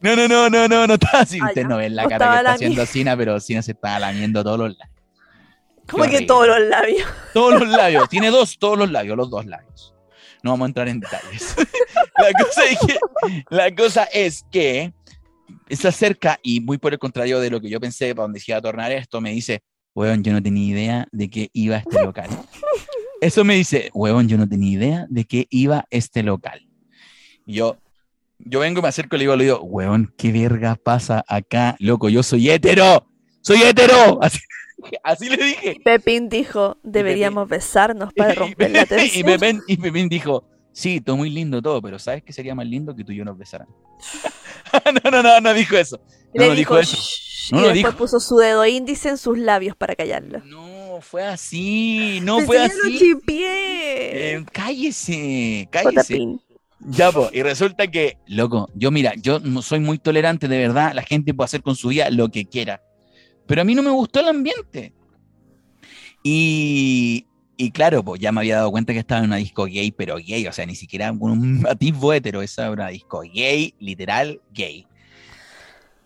No, no, no, no, no, no estaba así. Usted no ve la No cara que está haciendo Sina, pero Sina se está lamiendo todos los labios. Como que todos los labios. Todos los labios. Tiene dos, todos los labios, los dos labios. No vamos a entrar en detalles. [laughs] la, cosa es que, la cosa es que se acerca y muy por el contrario de lo que yo pensé para donde se iba a tornar esto, me dice, huevón, yo no tenía idea de que iba este local. Eso me dice, huevón, yo no tenía idea de que iba este local. Yo, yo vengo, me acerco y le digo, le digo, huevón, ¿qué verga pasa acá? Loco, yo soy hétero, soy hétero. Así, [laughs] así le dije. Pepín dijo, deberíamos besarnos para [laughs] romper la [laughs] y, tensión. Pepín, y Pepín dijo, sí, todo muy lindo todo, pero ¿sabes qué sería más lindo que tú y yo nos besaran? no, no, no, no dijo eso. No, le no dijo eso. "Shh", No y lo después dijo. puso su dedo índice en sus labios para callarlo. No, fue así, no fue lo así. chipié. Eh, cállese, cállese. Ya, po, y resulta que, loco, yo mira, yo no soy muy tolerante, de verdad, la gente puede hacer con su vida lo que quiera. Pero a mí no me gustó el ambiente. Y, y claro, pues ya me había dado cuenta que estaba en una disco gay, pero gay, o sea, ni siquiera con un [laughs] atisbo hetero, esa era una disco gay, literal gay.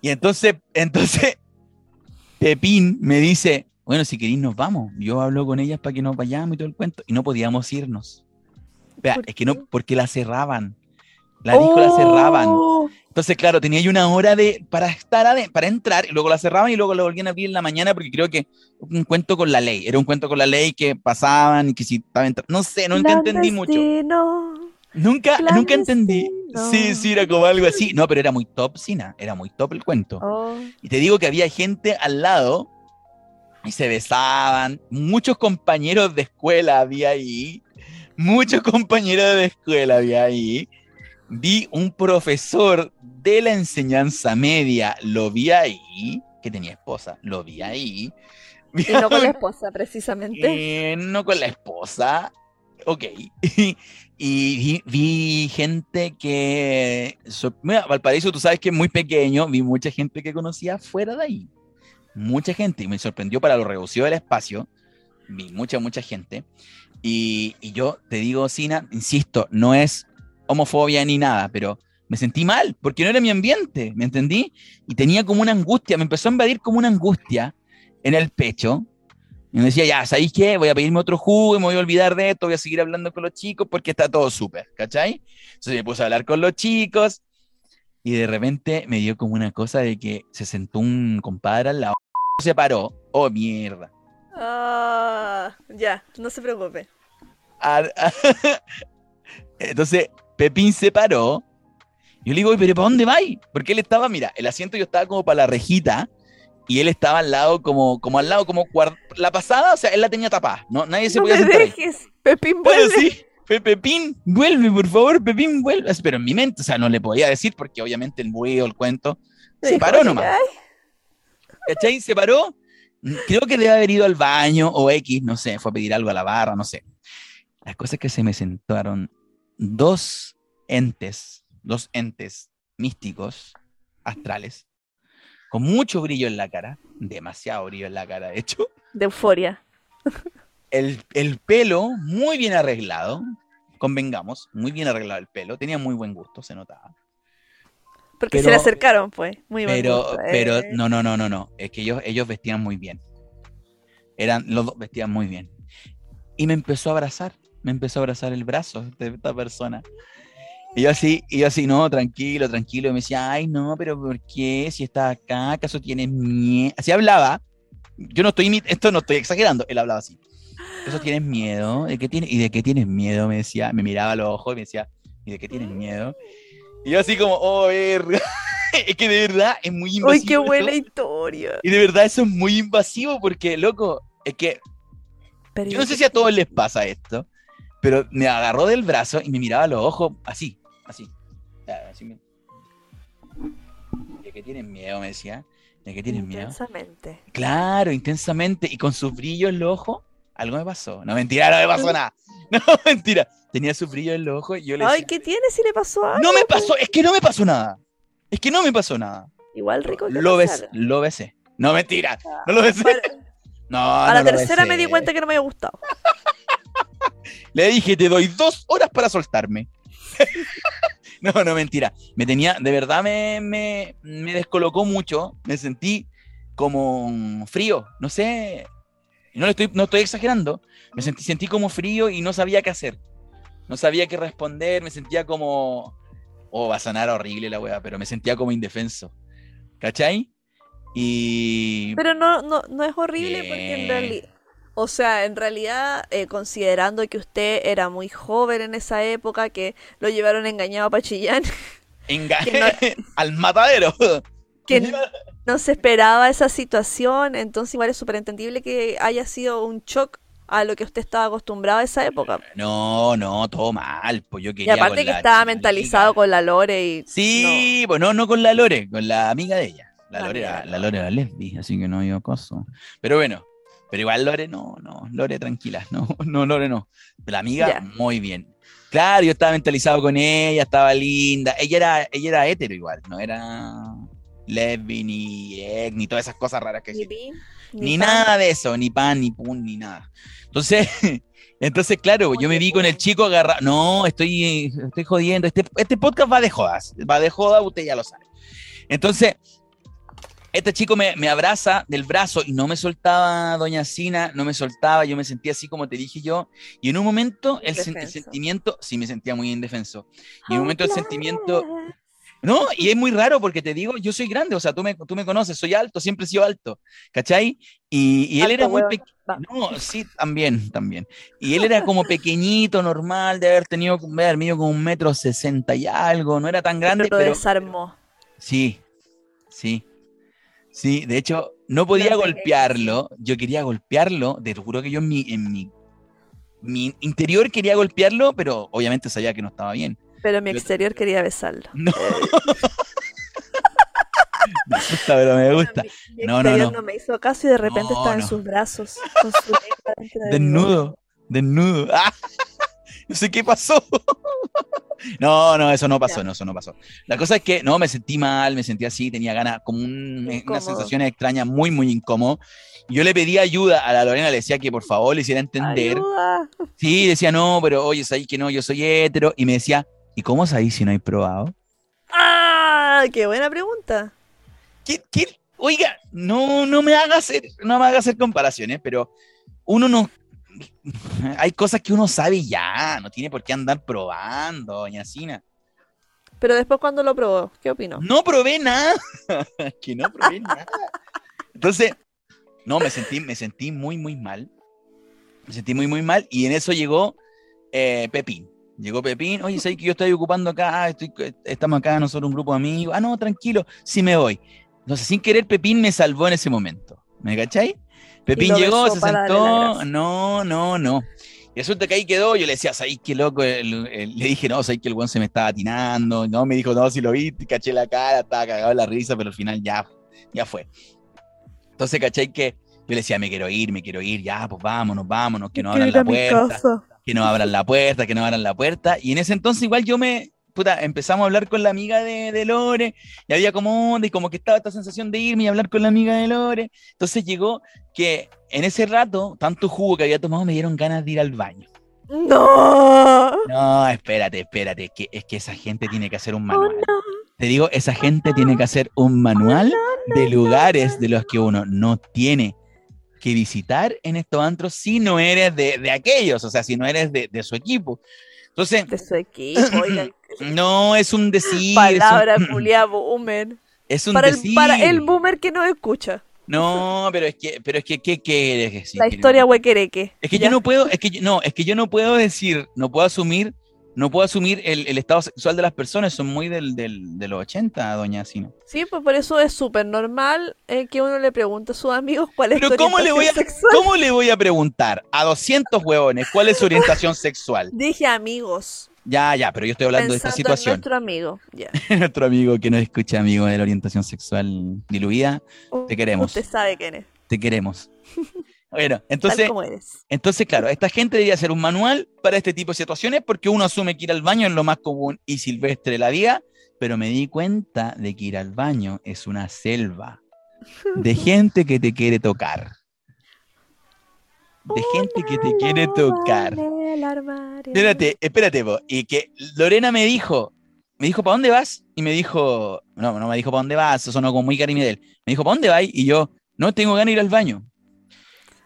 Y entonces, [laughs] entonces, Pepín me dice, bueno, si queréis nos vamos. Yo hablo con ellas para que nos vayamos y todo el cuento. Y no podíamos irnos. Vea, ¿Por es que no, porque la cerraban. La disco la cerraban. Entonces, claro, tenía yo una hora de para estar para entrar, y luego la cerraban y luego la volvían a abrir en la mañana porque creo que un cuento con la ley. Era un cuento con la ley que pasaban y que si estaba entrando. No sé, nunca entendí mucho. clandestino. Nunca, nunca entendí. Sí, sí, era como algo así. No, pero era muy top, Sina. Era muy top el cuento. Oh, Y te digo que había gente al lado y se besaban. Muchos compañeros de escuela había ahí. Muchos compañeros de escuela había ahí. Vi un profesor de la enseñanza media, lo vi ahí, que tenía esposa, lo vi ahí. Vi Y no con la [laughs] esposa, precisamente. eh, no con la esposa. Ok. [laughs] y vi, vi gente que. so- mira, Valparaíso, tú sabes que es muy pequeño. Vi mucha gente que conocía fuera de ahí. Mucha gente. Y me sorprendió para lo reducido del espacio. Vi mucha, mucha gente. Y, y yo te digo, Sina, insisto, no es homofobia ni nada, pero me sentí mal porque no era mi ambiente, ¿me entendí? Y tenía como una angustia, me empezó a invadir como una angustia en el pecho. Y me decía, ya, ¿sabéis qué? Voy a pedirme otro jugo y me voy a olvidar de esto, voy a seguir hablando con los chicos porque está todo súper, ¿cachai? Entonces me puse a hablar con los chicos y de repente me dio como una cosa de que se sentó un compadre al lado, se paró, oh mierda. Ah, ya, no se preocupe. Ah, [laughs] Entonces Pepín se paró. Yo le digo, "Oye, pero ¿para dónde vais? Porque él estaba, mira, el asiento yo estaba como para la rejita y él estaba al lado, como, como al lado, como la pasada, o sea, él la tenía tapada, ¿no? Nadie se no podía me sentar dejes, Pepín, Pero vuelve. sí, fue Pepín, vuelve, por favor, Pepín, vuelve. Pero en mi mente, o sea, no le podía decir porque obviamente el ruido, el cuento, se paró "Oye, nomás. ay". ¿Cachai? Se paró. Creo que debe haber ido al baño o X, no sé, fue a pedir algo a la barra, no sé. La cosa es que se me sentaron dos entes, dos entes místicos, astrales, con mucho brillo en la cara, demasiado brillo en la cara, de hecho. De euforia. El, el pelo muy bien arreglado, convengamos, muy bien arreglado el pelo, tenía muy buen gusto, se notaba. Porque se le acercaron, pues. Muy buen Pero, gusto, pero, eh. no, no, no, no, no. Es que ellos, ellos vestían muy bien. Eran, los dos vestían muy bien. Y me empezó a abrazar, me empezó a abrazar el brazo de esta persona. Y yo así, y yo así, no, tranquilo, tranquilo. Y me decía, ay, no, pero ¿por qué? Si estás acá, ¿acaso tienes miedo? Así hablaba. Yo no estoy, esto no estoy exagerando, él hablaba así. ¿Acaso tienes miedo? ¿De qué tienes? ¿Y de qué tienes miedo? Me decía, me miraba a los ojos y me decía, ¿y de qué tienes miedo? Y yo así como, oh, verga. [laughs] es que de verdad es muy invasivo. Uy, qué buena historia. Y de verdad eso es muy invasivo porque, loco, es que Pero yo no sé si a todos les pasa esto, pero me agarró del brazo y me miraba a los ojos así, así. Así me- ¿De qué tienes miedo? Me decía. ¿De qué tienes miedo? Intensamente. Claro, intensamente. Y con sus brillos en los ojos, algo me pasó. No, mentira, no me pasó nada. [laughs] No, mentira. Tenía su brillo en los ojos y yo le Ay, decía, ¿qué tiene si le pasó algo? no me pasó, es que no me pasó nada. Es que no me pasó nada. Igual rico que Lo, bes, pasara. lo besé. No, mentira. No lo besé. Para, No, [laughs] a no la tercera me besé. di cuenta que no me había gustado. Le dije, te doy dos horas para soltarme. [laughs] no, no, mentira. Me tenía, de verdad me, me, me descolocó mucho. Me sentí como frío. No sé. No, le estoy, no estoy exagerando. Me sentí, sentí como frío y no sabía qué hacer. No sabía qué responder. Me sentía como. Oh, va a sonar horrible la weá, pero me sentía como indefenso. ¿Cachai? Y. Pero no, no, no es horrible porque en realidad, o sea, en realidad, eh, considerando que usted era muy joven en esa época, que lo llevaron engañado a Chillán, [laughs] enga- que [laughs] al matadero. [laughs] que no se esperaba esa situación, entonces igual es súper entendible que haya sido un shock a lo que usted estaba acostumbrado a esa época. No, no, todo mal. Pues yo Y quería. aparte con que la estaba mentalizado con la Lore y... Sí, pues no, no con la Lore, con la amiga de ella. La La Lore, era, la Lore era lesbi, así que no había cosa. Pero bueno, pero igual Lore no, no, Lore tranquila, [laughs] no, no, Lore no. La amiga, muy bien. Claro, yo estaba mentalizado con ella, estaba linda. Ella era, ella era hetero igual, no era lesbi, ni ex, ni todas esas cosas raras que Ni pi, Ni nada de eso, ni pan, ni pun, ni nada. Entonces, [laughs] entonces claro, yo me vi con el chico agarrado. No, estoy, estoy jodiendo. Este, este podcast va de jodas. Va de joda, usted ya lo sabe. Entonces, este chico me, me abraza del brazo y no me soltaba Doña Sina, no me soltaba. Yo me sentía así como te dije yo. Y en un momento, el, sen- el sentimiento, sí me sentía muy indefenso. Y en un momento el sentimiento, no, y es muy raro porque te digo, yo soy grande, o sea, tú me, tú me conoces, soy alto, siempre he sido alto, ¿cachai? Y, y él Alto era muy pequeño. No, sí, también, también. Y él era como pequeñito, normal, de haber tenido, de haber medido como un metro sesenta y algo, no era tan grande, Pero lo pero desarmó. sí, sí, sí. De hecho, no podía golpearlo, yo quería golpearlo, te juro que yo en mi, en mi, mi interior quería golpearlo, pero obviamente sabía que no estaba bien. Pero mi Yo- exterior quería besarlo. No. [laughs] me gusta, pero me gusta. Mi- mi No, no, no. no me hizo caso y de repente No, estaba en sus brazos. Con su [laughs] de. Desnudo, desnudo. ¡Ah! [laughs] [laughs] No sé qué pasó. [laughs] No, no, eso no pasó, no, eso no pasó. La cosa es que no, me sentí mal, me sentí así, tenía ganas, como un- una Incómodo. sensación extraña, muy, muy incómodo. Yo le pedí ayuda a la Lorena, le decía que por favor le hiciera entender. Ayuda. Sí, decía, no, pero oye, sabéis que no, yo soy hetero. Y me decía, ¿y cómo sabéis si no hay probado? ¡Ah! ¡Qué buena pregunta! ¿Qué, qué? Oiga, no, no me haga hacer, no me haga hacer comparaciones, pero uno no. Hay cosas que uno sabe ya, no tiene por qué andar probando, doña Sina. Pero después cuando lo probó, ¿qué opinó? No probé nada. [laughs] que no probé nada. Entonces, no, me sentí, me sentí muy, muy mal. Me sentí muy, muy mal. Y en eso llegó eh, Pepín. Llegó Pepín, oye, ¿sabes que yo estoy ocupando acá? Ah, estoy- estamos acá nosotros, un grupo de amigos. Ah, no, tranquilo, sí me voy. Entonces, sin querer, Pepín me salvó en ese momento. ¿Me cachai? Pepín llegó, se sentó. No, no, no. Y resulta que ahí quedó. Yo le decía, ¿sabes qué loco? El- el- le dije, no, ¿sabes que el buen se me estaba atinando? No, me dijo, no, si lo vi, caché la cara, estaba cagado de la risa, pero al final ya, ya fue. Entonces, ¿cachai? Que yo le decía, me quiero ir, me quiero ir, ya, pues vámonos, vámonos, que no abran la puerta que no abran la puerta, que no abran la puerta. Y en ese entonces igual yo me, puta, empezamos a hablar con la amiga de, de Lore, y había como onda, y como que estaba esta sensación de irme y hablar con la amiga de Lore. Entonces llegó que en ese rato, tanto jugo que había tomado, me dieron ganas de ir al baño. ¡No! No, espérate, espérate, es que, es que esa gente tiene que hacer un ¡Oh, manual. no! Te digo, esa gente tiene que hacer un manual de lugares de los que uno no tiene que visitar en estos antros si no eres de, de aquellos, o sea, si no eres de, de su equipo. Entonces, De su equipo, oiga. [laughs] no es un decir, Palabra es un, culia [laughs] boomer. es un Para el, decir. para el boomer que no escucha. No, pero es que, pero es que, ¿qué quieres decir? la historia huequereque. Es que Ya. yo no puedo, es que yo, no, es que yo no puedo decir, no puedo asumir, no puedo asumir el, el estado sexual de las personas, son muy del, del, de los 80, doña Sino. Sí, pues por eso es súper normal eh, que uno le pregunte a sus amigos cuál es Pero su ¿cómo le, voy a, orientación sexual. ¿cómo le voy a preguntar a 200 huevones cuál es su orientación sexual? [laughs] Dije amigos. Ya, ya, pero yo estoy hablando de esta Pensando en situación. nuestro amigo. [laughs] Nuestro amigo que nos escucha, amigo de la orientación sexual diluida, te queremos. Usted sabe quién es. Te queremos. [laughs] Bueno, entonces, entonces, claro, esta gente debería hacer un manual para este tipo de situaciones porque uno asume que ir al baño es lo más común y silvestre de la vida, pero me di cuenta de que ir al baño es una selva de [laughs] gente que te quiere tocar. De gente que te quiere tocar. Espérate, espérate, po. y que Lorena me dijo, me dijo, ¿para dónde vas? Y me dijo, no, no me dijo, ¿para dónde vas? Eso sonó como muy cariño de él. Me dijo, ¿para dónde vas? Y yo, no, tengo ganas de ir al baño.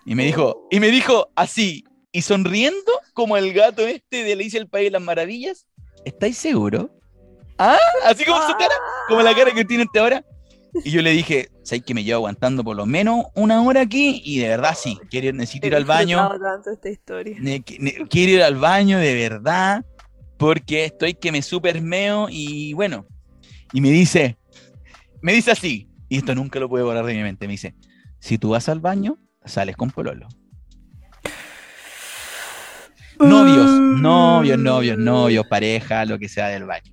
Y me dijo, y me dijo así, y sonriendo como el gato este de Alicia el País de las Maravillas, ¿estáis seguro? ¿Ah? Así como su cara, como la cara que tiene este ahora. Y yo le dije, ¿sabes que me llevo aguantando por lo menos una hora aquí? Y de verdad sí, quiero, necesito ir al baño. Tanto esta historia. Quiero ir al baño de verdad porque estoy que me supermeo y bueno. Y me dice, me dice así, y esto nunca lo puedo borrar de mi mente, me dice, si tú vas al baño, sales con pololo. Novios, novios, novios, novios, pareja, lo que sea del baño.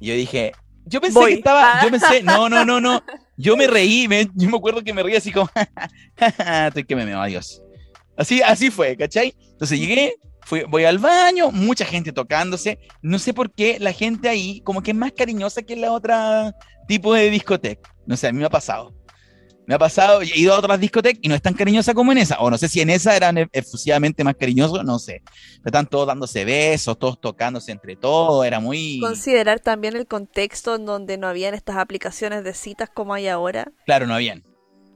Y yo dije, yo pensé Voy. que estaba, yo pensé, no, no, no, no, yo me reí, me- yo me acuerdo que me reí así como, [laughs] estoy que me meo, adiós. Así, así fue, ¿cachai? Entonces llegué, fui, voy al baño, mucha gente tocándose. No sé por qué la gente ahí como que es más cariñosa que en la otra tipo de discoteca. No sé, a mí me ha pasado. Me ha pasado, he ido a otras discotecas y no es tan cariñosa como en esa. O no sé si en esa eran efusivamente más cariñosos, no sé. Pero están todos dándose besos, todos tocándose entre todos, era muy... Considerar también el contexto en donde no habían estas aplicaciones de citas como hay ahora. Claro, no habían.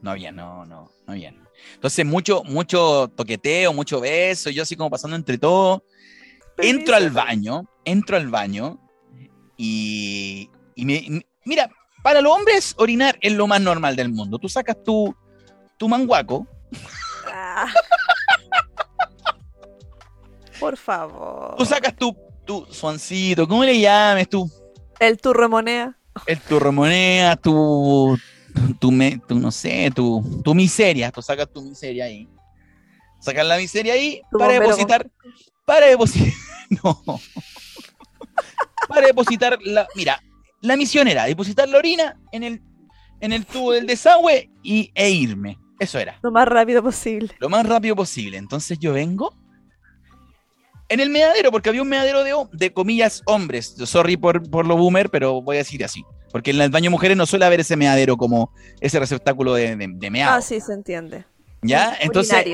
No habían, no, no, no habían. Entonces, mucho, mucho toqueteo, mucho beso, yo así como pasando entre todo. Entro al baño, entro al baño y, y me, y- mira, para los hombres orinar es lo más normal del mundo. Tú sacas tu, tu manguaco, Ah. Por favor. tú sacas tu, tu suancito, ¿cómo le llames? Tu, El turremonea. el, tu remonea, tu, tu, me- tu, no sé, tu, tu miseria, tú sacas tu miseria ahí. Sacas la miseria ahí para depositar, para depositar, [laughs] no, para depositar la, mira, la misión era depositar la orina en el, en el tubo del desagüe y, e irme, eso era, Lo más rápido posible. lo más rápido posible. Entonces yo vengo en el meadero, porque había un meadero de, de comillas hombres. Sorry por, por lo boomer, pero voy a decir así. Porque en el baño mujeres no suele haber ese meadero como ese receptáculo de, de, de meado. Ah, sí, se entiende. ¿Ya? Entonces.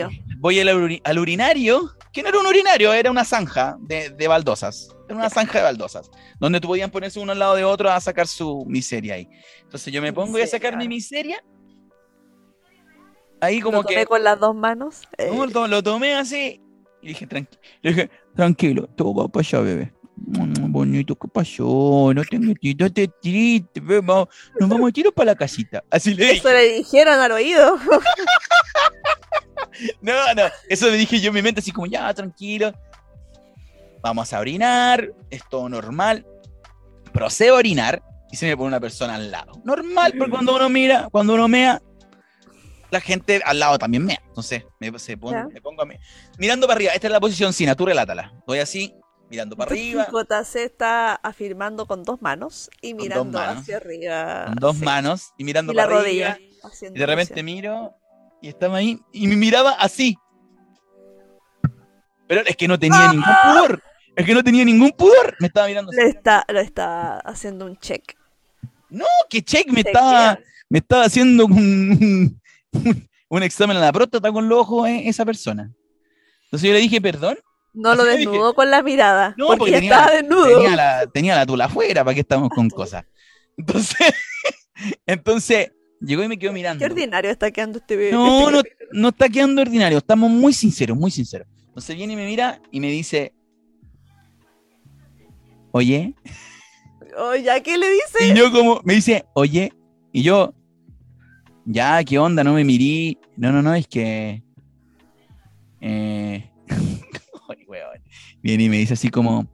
Voy al, uri- al urinario, que no era un urinario, era una zanja de, de baldosas. Era una zanja de baldosas, donde tú podían ponerse uno al lado de otro a sacar su miseria ahí. Entonces yo me pongo y a sacar mi miseria. Ahí como Lo tomé que con las dos manos. eh, no, lo, tomé así y dije, tranqui- le dije, tranquilo, todo va para allá, bebé. Mm, Bonito, ¿qué pasó? No te metí, no te triste, bebé, nos vamos a tirar para la casita. Así le dije. Eso le dijeron al oído. [laughs] No, no, eso le dije yo en mi mente, así como, ya, tranquilo. Vamos a orinar, es todo normal. Procedo a orinar y se me pone una persona al lado. Normal, porque cuando uno mira, cuando uno mea, la gente al lado también mea. Entonces, me, se pone- me pongo a me- mirando para arriba. Esta es la posición Sina, tú relátala. Voy así, mirando para arriba, JC está afirmando con dos manos y mirando manos. hacia arriba. con dos sí. manos y mirando Y la para rodilla. arriba. haciendo Y de repente miro y estaba ahí y me miraba así. Pero es que no tenía ningún pudor. Es que no tenía ningún pudor. Me estaba mirando así. Le está, le está haciendo un check. No, que check me estaba, me estaba haciendo un, un, un examen a la próstata con los ojos eh, esa persona. Entonces yo le dije, perdón. No lo dije. desnudó con la mirada. No, porque, porque ya tenía- estaba desnudo. Tenía la, tenía la tula afuera, ¿para qué estamos con cosas? Entonces, [laughs] entonces llegó y me quedó mirando. Qué ordinario está quedando este bebé. No, [laughs] no, no está quedando ordinario, estamos muy sinceros, muy sinceros. Entonces viene y me mira y me dice, oye, Oh, ¿ya qué le dice? y yo como, me dice, oye, y yo, ya, ¿qué onda? No me mirí, no, no, no, es que, eh, [laughs] viene y me dice así como,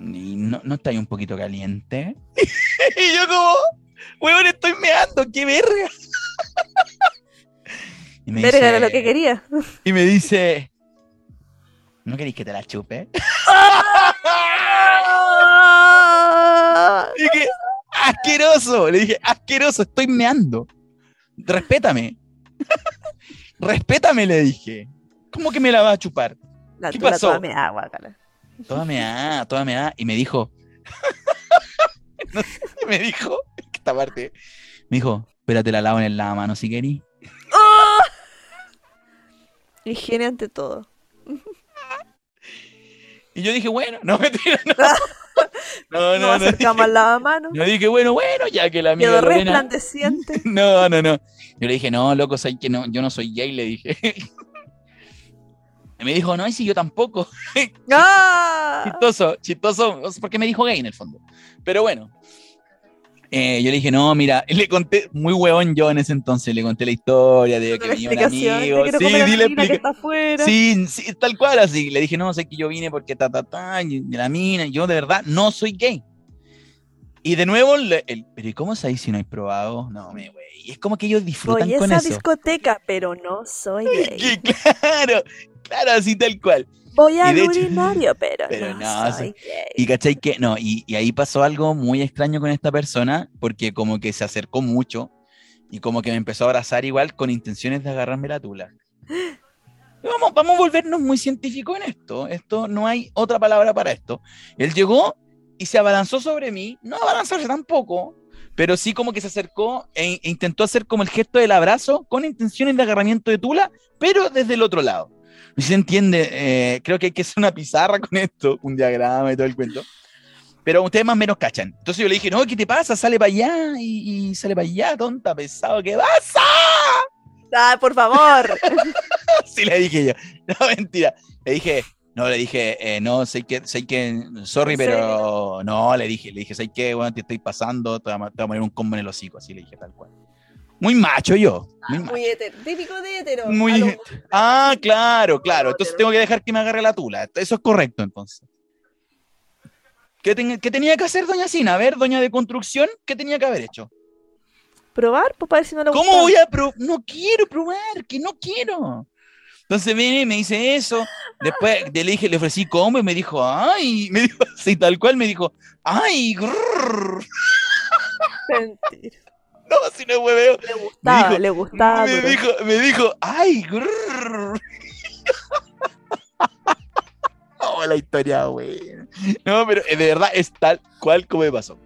"¿Y no, no está ahí un poquito caliente? [laughs] y yo como, weón, estoy meando, qué verga. [laughs] Y me Verga era lo que quería. Y me dice, ¿no queréis que te la chupe? [laughs] Dije, asqueroso. Le dije, asqueroso, estoy meando. Respétame. [laughs] Respétame, le dije. ¿Cómo que me la vas a chupar? La ¿Qué pasó? toda meada, guácala. Toda meada, toda meada. Y me dijo. no sé me dijo. Esta parte. Me dijo, espérate la lavo en el lavamano si querís. ¡Oh! Higiene ante todo. Y yo dije, bueno, no [laughs] me tiro, [laughs] no. No, no, no. acercamos al lavamanos. Yo dije, bueno, bueno, ya que la amiga Quedó resplandeciente. [laughs] No, no, no. Yo le dije, no, loco, ¿sabes que no, yo no soy gay, le dije. Y me dijo, no, y si yo tampoco. ¡Ah! Chistoso, chistoso, porque me dijo gay en el fondo. Pero bueno. Eh, yo le dije, no, mira, [laughs] le conté, muy hueón yo en ese entonces, le conté la historia de que venía un amigo. Sí, comer a di la que está afuera. Sí, sí, tal cual así. Le dije, no, sé que yo vine porque ta, ta, ta, y la mina, yo de verdad no soy gay. Y de nuevo, le- el, pero ¿y cómo sabéis si no hay probado? No, me güey. Y es como que ellos disfrutan Voy a con esa eso. discoteca, pero no soy [laughs] gay. Claro, claro, así tal cual. Voy al [laughs] urinario, pero, Pero no, no, soy sí. gay. Y cachai que, no, y, y ahí pasó algo muy extraño con esta persona, porque como que se acercó mucho y como que me empezó a abrazar igual con intenciones de agarrarme la tula. [gasps] Vamos, vamos a volvernos muy científicos en esto. Esto no hay otra palabra para esto. Él llegó y se abalanzó sobre mí, no abalanzarse tampoco, pero sí como que se acercó e, e intentó hacer como el gesto del abrazo con intenciones de agarramiento de tula, pero desde el otro lado. No se entiende, eh, creo que hay que hacer una pizarra con esto, un diagrama y todo el cuento. Pero ustedes más o menos cachan. Entonces yo le dije, no, ¿qué te pasa? Sale para allá y, y sale para allá, tonta, pesado, ¿qué pasa? Ah, por favor. [laughs] Sí le dije yo. [laughs] No, mentira. Le dije, no, le dije, eh, no, sé que, sé que, sorry, ¿En pero no, le dije, le dije, sé que, bueno, te estoy pasando, te voy, a, te voy a poner un combo en el hocico, así le dije tal cual. Muy macho yo. Muy macho. Muy hetero. Típico de hetero. Muy- lo- Ah, claro, claro. Entonces tengo que dejar que me agarre la tula. Eso es correcto, entonces. ¿Qué, ten- qué tenía que hacer doña Sina? A ver, doña de construcción, ¿qué tenía que haber hecho? Probar, pues para ver si no gusta. ¿Cómo voy a probar? No quiero probar, que no quiero. Entonces viene y me dice eso. Después le dije, le ofrecí combo y me dijo, ay, me dijo así tal cual, me dijo, ay, grrr. Mentira. No, si no hueveo. Le gustaba, dijo- le gustaba. Me pero- dijo, me dijo, ay, grrr. [laughs] Oh, la historia, güey. No, pero eh, de verdad es tal cual como me pasó.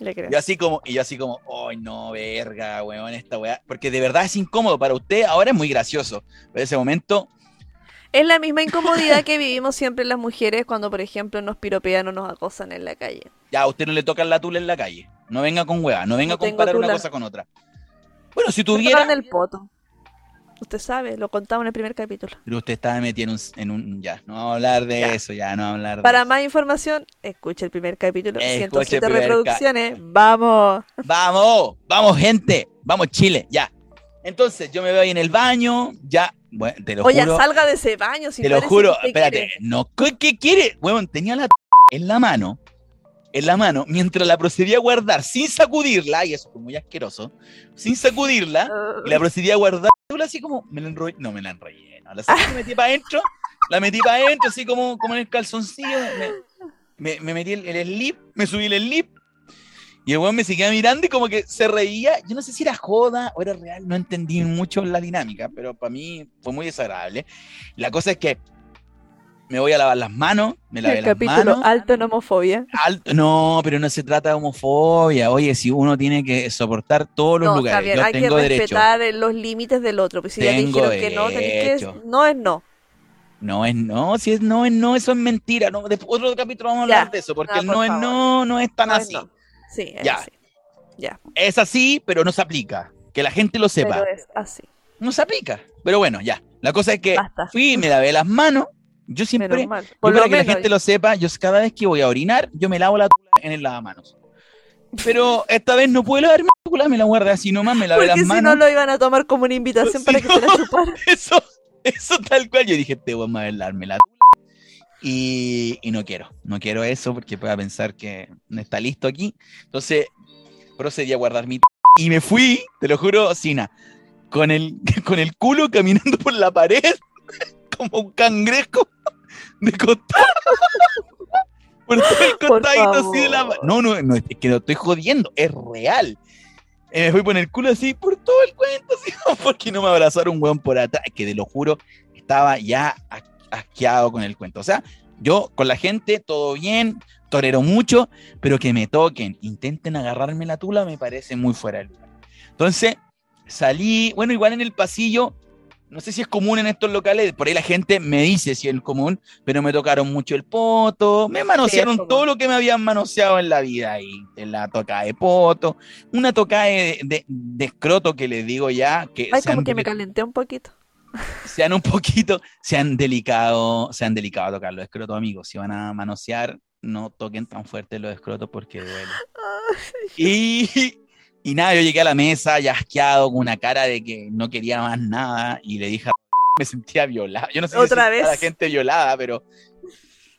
Le creo. Y así como, y yo así como, ay, no, verga, weón, esta weá. Porque de verdad es incómodo para usted, ahora es muy gracioso. Pero en ese momento, Es la misma incomodidad que vivimos siempre las mujeres cuando, por ejemplo, nos piropean o nos acosan en la calle. ya a usted no le tocan la tula en la calle. No venga con hueá, no venga No a comparar una cosa con otra. Bueno, si tuviera. tocaron el poto. Usted sabe, lo contamos en el primer capítulo. Pero usted estaba metido en un, en un- Ya, no vamos a hablar de Ya. eso, ya, no vamos a hablar de Para eso. más información, escuche el primer capítulo. Escuche el 107 primer ca- reproducciones. Vamos. Vamos, vamos, gente. Vamos, Chile, ya. Entonces, yo me veo ahí en el baño, ya. Bueno, te lo Oye, juro. salga de ese baño. Si Te lo juro, espérate, quiere. no, ¿qué, qué quiere? Weón, tenía la en la mano, en la mano, mientras la procedía a guardar sin sacudirla, y eso fue muy asqueroso, sin sacudirla, y la procedía a guardar, así como, me la enrollé, no me la enrollé, no, la metí para adentro, la metí para adentro, así como, como en el calzoncillo, me, me, me metí el, el slip, me subí el slip, y el weón me seguía mirando y como que se reía, yo no sé si era joda o era real, no entendí mucho la dinámica, pero para mí fue muy desagradable. La cosa es que me voy a lavar las manos, me lavé El [laughs] las capítulo manos. alto en homofobia. Alto- no, pero no se trata de homofobia. Oye, si uno tiene que soportar todos los No, lugares, bien, yo hay que tengo derecho. respetar los límites del otro. Pues si ya te Tengo dijeron que no, tenés que derecho. no es no. No es no, si es no es no, eso es mentira. No, después otro capítulo vamos a Ya. hablar de eso, porque Ah, el por no es favor. no, no es tan No es así. no. Sí, es Ya. así. Ya, Es así, pero no se aplica. Que la gente lo sepa. pero es así. No se aplica. Pero bueno, ya. La cosa es que Basta. fui, me lavé las manos. Yo siempre, yo Por para lo que la gente lo sepa, yo cada vez que voy a orinar, yo me lavo la tula en el lavamanos. Pero [laughs] esta vez no pude lavar mi tula, me la guardé así nomás, me lavé porque las si manos. no lo iban a tomar como una invitación Si para que no- se la [laughs] [laughs] chupara. Eso, eso tal cual. Yo dije, te voy a lavarme la tula. Y, y no quiero, no quiero eso porque pueda pensar que no está listo aquí. Entonces procedí a guardar mi tula y me fui, te lo juro, Sina, con el, con el culo caminando por la pared como un cangrejo [laughs] de costado. Por todo el costadito así de la. No, no, no, es que no estoy jodiendo, es real. Eh, me fui por el culo así por todo el cuento, así, [laughs] porque no me abrazaron un weón por atrás, que te lo juro, estaba ya asqueado con el cuento. O sea, yo con la gente, todo bien, torero mucho, pero que me toquen, intenten agarrarme la tula, me parece muy fuera de lugar. Entonces, salí, bueno, igual en el pasillo, no sé si es común en estos locales, por ahí la gente me dice si es común, pero me tocaron mucho el poto, me manosearon todo lo que me habían manoseado en la vida ahí, en la tocada de poto, una tocada de, de- de escroto que les digo ya, que Ay, como que me calenté un poquito. sean un poquito, sean delicado, sean delicado a tocar los escrotos, amigos. Si van a manosear, no toquen tan fuerte los escrotos porque duele. [laughs] Y, y nada, yo llegué a la mesa ya asqueado, con una cara de que no quería más nada, y le dije a [laughs] me sentía violado. Yo no sé si ¿Otra sentía a la vez? gente violada, pero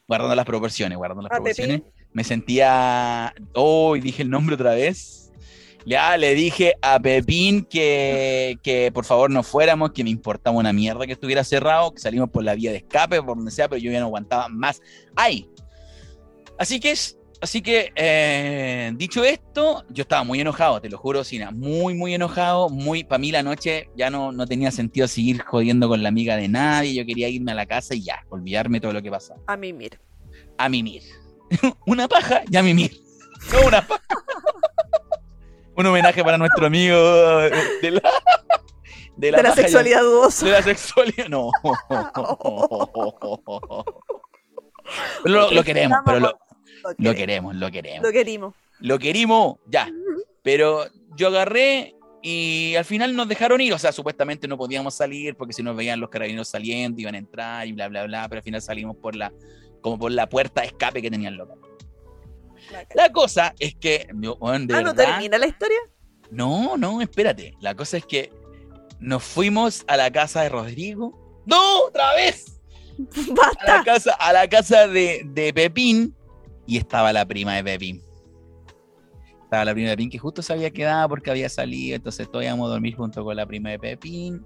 guardando las proporciones, guardando las ¿A proporciones. Me sentía. Oh, y dije el nombre otra vez. Ya le dije a Pepín que, que por favor no fuéramos, que me importaba una mierda que estuviera cerrado, que salimos por la vía de escape, por donde sea, pero yo ya no aguantaba más. ¡Ay! Así que, es- así que eh, dicho esto, yo estaba muy enojado, te lo juro, Sina, muy, muy enojado, muy, para mí la noche ya no, no tenía sentido seguir jodiendo con la amiga de nadie, yo quería irme a la casa y ya, olvidarme todo lo que pasaba A mimir. a mimir. [laughs] una paja y a mimir. No una paja. [laughs] Un homenaje para nuestro amigo de la, de De la paja y a- sexualidad dudosa. de la sexualidad. No. [laughs] Lo, lo queremos, pero lo, lo queremos, lo queremos. Lo querimos. Lo querimos, ya. Pero yo agarré y al final nos dejaron ir. O sea, supuestamente no podíamos salir porque si nos veían los carabineros saliendo, iban a entrar y bla, bla, bla. Pero al final salimos por la, como por la puerta de escape que tenía el local. La cosa es que, de Ah, ¿no termina la historia? no, no, espérate. La cosa es que nos fuimos a la casa de Rodrigo. ¡No! ¡Otra vez! [laughs] A la Basta. casa, a la casa de, de Pepín. Y estaba la prima de Pepín. Estaba la prima de Pepín que justo se había quedado porque había salido. Entonces todos íbamos a dormir junto con la prima de Pepín.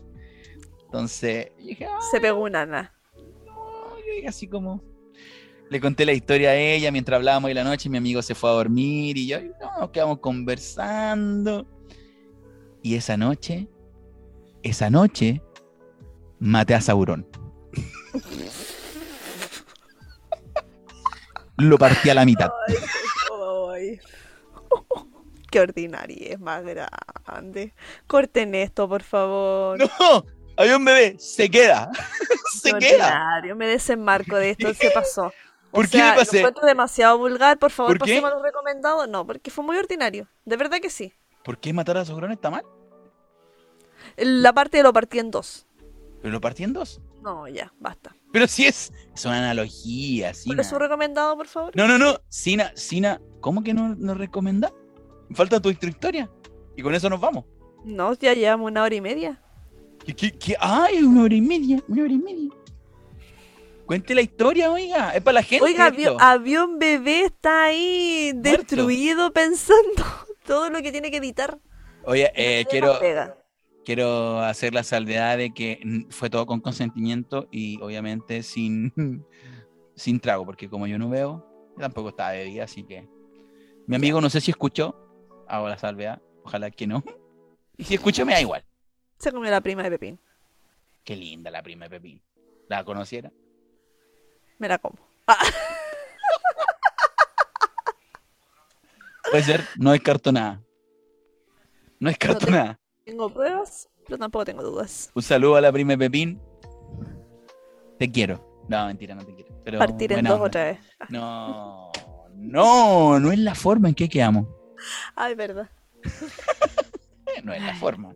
Entonces, dije, Se pegó una ana. no, yo dije así como. Le conté la historia a ella mientras hablábamos de la noche mi amigo se fue a dormir y yo, no, nos quedamos conversando. Y esa noche, esa noche, maté a Sauron. [laughs] Lo partí a la mitad. Ay. [laughs] Qué ordinaria es más grande. Corten esto, por favor. No, había un bebé, se queda. [laughs] se Qué queda. ordinario. Me desenmarco de esto. Se pasó. O ¿Por qué sea, me pasé? Lo encuentro demasiado vulgar. Por favor, ¿Por qué? pasemos a los recomendados. No, porque fue muy ordinario. De verdad que sí. ¿Por qué matar a Sauron está mal? La parte de lo partí en dos. Pero lo partí en dos. No, ya, basta. Pero sí es, es una analogía, sí. ¿Cuál es su recomendado, por favor? No, no, no. Sina, Sina, ¿cómo que no nos recomienda? Falta tu, historia. Y con eso nos vamos. No, ya llevamos una hora y media. ¿Qué, qué, qué? Ay, una hora y media, una hora y media. Cuente la historia, oiga. Es para la gente. Oiga, avión, avión bebé está ahí Muerto. destruido pensando [laughs] todo lo que tiene que editar. Oye, eh, quiero. Quiero hacer la salvedad de que fue todo con consentimiento y obviamente sin, [laughs] sin trago, porque como yo no veo, tampoco estaba bebida, así que. Mi amigo no sé si escuchó, hago la salvedad, ojalá que no. [laughs] Y si escuchó, me da igual. Se comió la prima de Pepín. Qué linda la prima de Pepín. ¿La conociera? Me la como. [laughs] Puede ser, no descarto nada. No descarto te- nada. Tengo pruebas, pero tampoco tengo dudas. Un saludo a la prima Pepín. Te quiero. No, mentira, no te quiero. Pero Partir en dos onda. otra vez. [laughs] No, no, no es la forma en que quedamos. Ay, verdad. [laughs] No es la forma.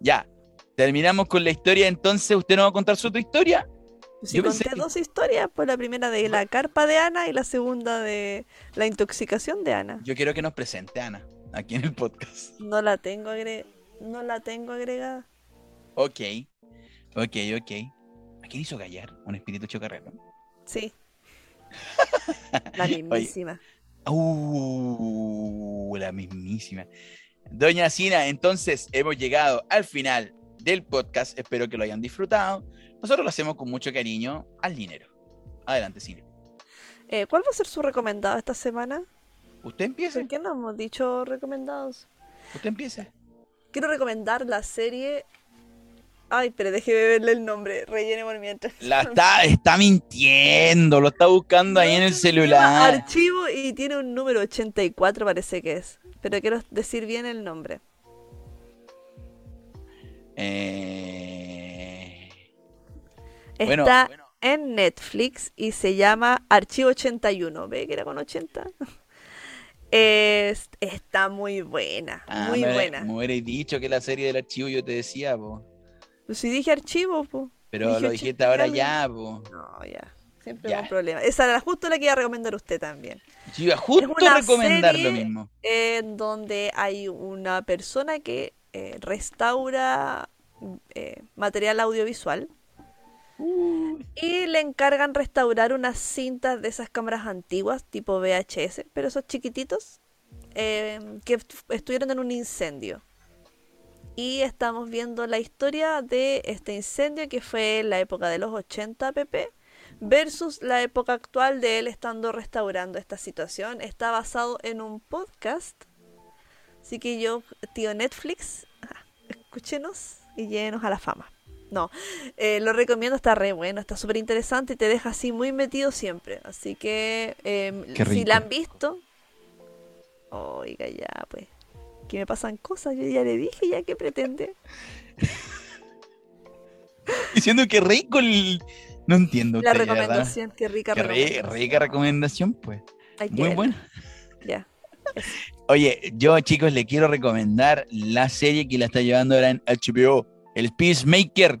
Ya, terminamos con la historia. Entonces, ¿usted nos va a contar su otra historia? Si Yo conté dos historias, pues la primera de la carpa de Ana y la segunda de la intoxicación de Ana. Yo quiero que nos presente Ana aquí en el podcast. No la tengo agre... no la tengo agregada. Ok, ok, ok. ¿A quién hizo callar? Un espíritu chocarrero. Sí. [laughs] La mismísima. Uh, la mismísima. Doña Sina, entonces hemos llegado al final del podcast. Espero que lo hayan disfrutado. Nosotros lo hacemos con mucho cariño al dinero. Adelante, Cine. Eh, ¿Cuál va a ser su recomendado esta semana? Usted empiece. ¿Por qué no hemos dicho recomendados? Usted empiece. Quiero recomendar la serie. Ay, pero déjeme verle el nombre. Rellene por mientras. La está, está mintiendo, lo está buscando ahí en el celular. Archivo y tiene un número 84, parece que es. Pero quiero decir bien el nombre. Eh, Bueno, Está en Netflix y se llama Archivo 81. ¿Ve que era con 80? Es- está muy buena, ah, muy me, buena. me hubierais dicho que la serie del archivo yo te decía, po. Pues si dije archivo, pues. Pero Dije lo 80 dijiste ahora ya, po. No, ya. Siempre Ya. un problema. Esa era justo la que iba a recomendar usted también. Yo iba justo a recomendar serie- lo mismo. En donde hay una persona que eh, restaura eh, material audiovisual. Y le encargan restaurar unas cintas de esas cámaras antiguas, tipo VHS, pero esos chiquititos, eh, que est- estuvieron en un incendio. Y estamos viendo la historia de este incendio que fue en la época de los 80 pp versus la época actual de él estando restaurando esta situación. Está basado en un podcast. Así que yo, tío Netflix, [laughs] escúchenos y llévenos a la fama. No, eh, lo recomiendo, está re bueno, está súper interesante y te deja así muy metido siempre. Así que eh, Qué si la han visto, oiga ya, pues, que me pasan cosas, yo ya le dije, ya que pretende. [laughs] Diciendo que rico el... No entiendo. La recomendación, qué rica Qué re- recomendación. rica recomendación, pues. Hay Muy verla. buena. Ya. Oye, yo chicos le quiero recomendar la serie que la está llevando ahora en HBO, el Peacemaker.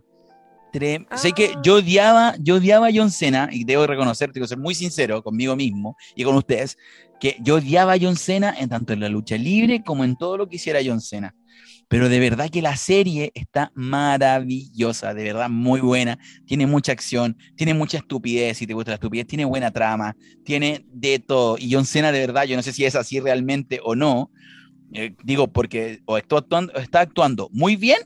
Tre- Sé que Ah. yo odiaba, yo odiaba a John Cena, y debo reconocer, tengo que ser muy sincero conmigo mismo y con ustedes, que yo odiaba a John Cena en tanto en la lucha libre como en todo lo que hiciera John Cena. Pero de verdad que la serie está maravillosa, de verdad muy buena, tiene mucha acción, tiene mucha estupidez, si te gusta la estupidez, tiene buena trama, tiene de todo. Y John Cena, de verdad, yo no sé si es así realmente o no. eh, digo, porque o está actuando, o está actuando muy bien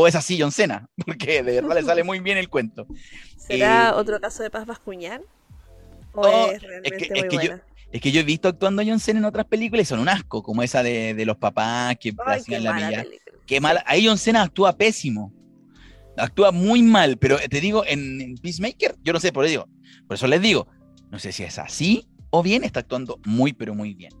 o es así John Cena, [laughs] porque de verdad le sale muy bien el cuento. ¿Será Eh, otro caso de Paz Bascuñán? ¿O Oh, es realmente es que- muy es que yo-? Es que yo he visto actuando a John Cena en otras películas y son un asco, como esa de, de los papás que Ay, hacían qué la mala. Qué mal. Ahí John Cena actúa pésimo. Actúa muy mal, pero te digo, en, en Peacemaker, yo no sé, por eso, digo, por eso les digo, no sé si es así o bien, está actuando muy, pero muy bien.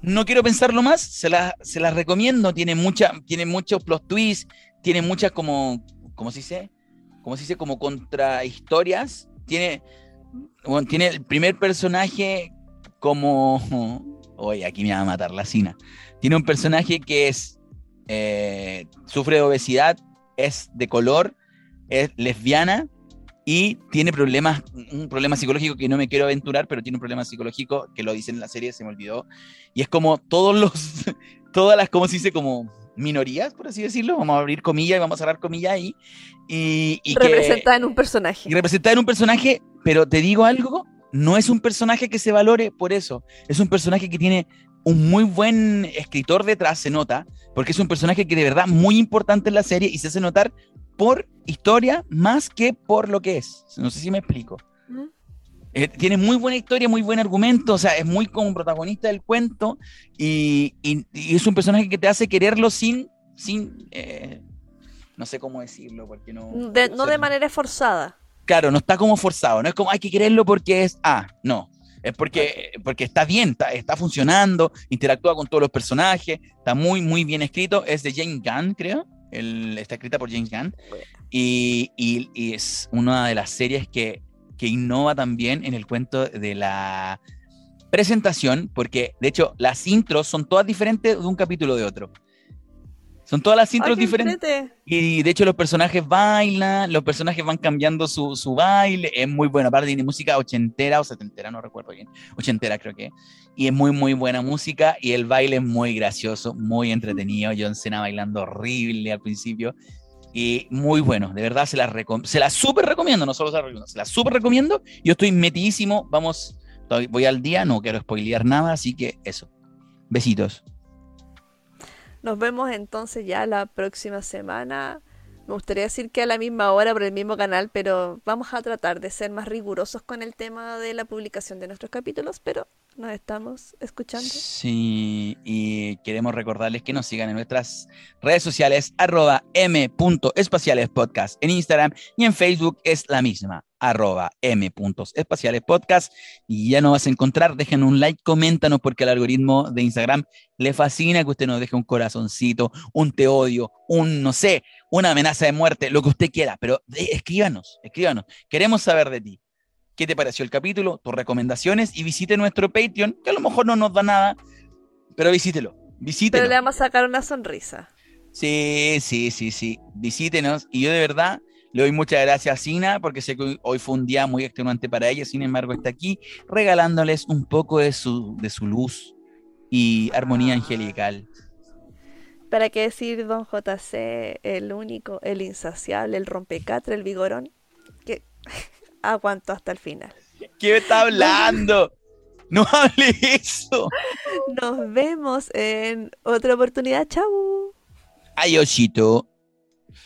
No quiero pensarlo más, se las se las recomiendo, tiene, mucha, tiene muchos plot twists, tiene muchas como, ¿cómo se dice? ¿Cómo se dice? Como contrahistorias. Tiene, tiene el primer personaje como... Oye, aquí me va a matar la Sina. Tiene un personaje que es eh, sufre de obesidad, es de color, es lesbiana y tiene problemas, un problema psicológico que no me quiero aventurar, pero tiene un problema psicológico que lo dicen en la serie, se me olvidó. Y es como todos los, [laughs] todas las, ¿cómo se dice? Como minorías, por así decirlo. Vamos a abrir comillas y vamos a cerrar comillas ahí. Y, y que- Representada en un personaje. y representar en un personaje, pero te digo algo, no es un personaje que se valore por eso, es un personaje que tiene un muy buen escritor detrás, se nota, porque es un personaje que de verdad muy importante en la serie y se hace notar por historia más que por lo que es. No sé si me explico. ¿Mm? Eh, tiene muy buena historia, muy buen argumento, o sea, es muy como protagonista del cuento y, y- y es un personaje que te hace quererlo sin, sin eh, no sé cómo decirlo, porque no... De- no de manera forzada. Claro, no está como forzado, no es como hay que quererlo porque es ah, no. Es porque, porque está bien, está, está funcionando, interactúa con todos los personajes, está muy, muy bien escrito. Es de James Gunn, creo. El, está escrita por James Gunn. Y, y- y es una de las series que, que innova también en el cuento de la presentación, porque de hecho las intros son todas diferentes de un capítulo de otro. Son todas las intros diferentes. Y de hecho los personajes bailan, los personajes van cambiando su, su baile, es muy buena, aparte tiene música ochentera o setentera, no recuerdo bien, ochentera creo que, y es muy muy buena música y el baile es muy gracioso, muy entretenido, John Cena bailando horrible al principio y muy bueno, de verdad se la, se la súper recomiendo, no solo se la recomiendo, se la súper recomiendo, yo estoy metidísimo, vamos, voy al día, no quiero spoilear nada, así que eso, besitos. Nos vemos entonces ya la próxima semana. Me gustaría decir que a la misma hora por el mismo canal, pero vamos a tratar de ser más rigurosos con el tema de la publicación de nuestros capítulos, pero nos estamos escuchando. Sí, y queremos recordarles que nos sigan en nuestras redes sociales, arroba m.espacialespodcast en Instagram y en Facebook es la misma, arroba m.espacialespodcast. Y ya nos vas a encontrar, dejen un like, coméntanos porque al algoritmo de Instagram le fascina que usted nos deje un corazoncito, un te odio, un no sé, una amenaza de muerte, lo que usted quiera, pero escríbanos, escríbanos. Queremos saber de ti. ¿Qué te pareció el capítulo? Tus recomendaciones y visite nuestro Patreon, que a lo mejor no nos da nada, pero visítelo. Visítelo. Pero le vamos a sacar una sonrisa. Sí, sí, sí, sí. Visítenos. Y yo de verdad le doy muchas gracias a Sina, porque sé que hoy fue un día muy extenuante para ella. Sin embargo, está aquí regalándoles un poco de su, de su luz y armonía angelical. ¿Para qué decir Don JC, el único, el insaciable, el rompecatre, el vigorón? Que [laughs] aguanto hasta el final. ¿Qué me está hablando? No hable eso. Nos vemos en otra oportunidad. Chau. Ay, Osito.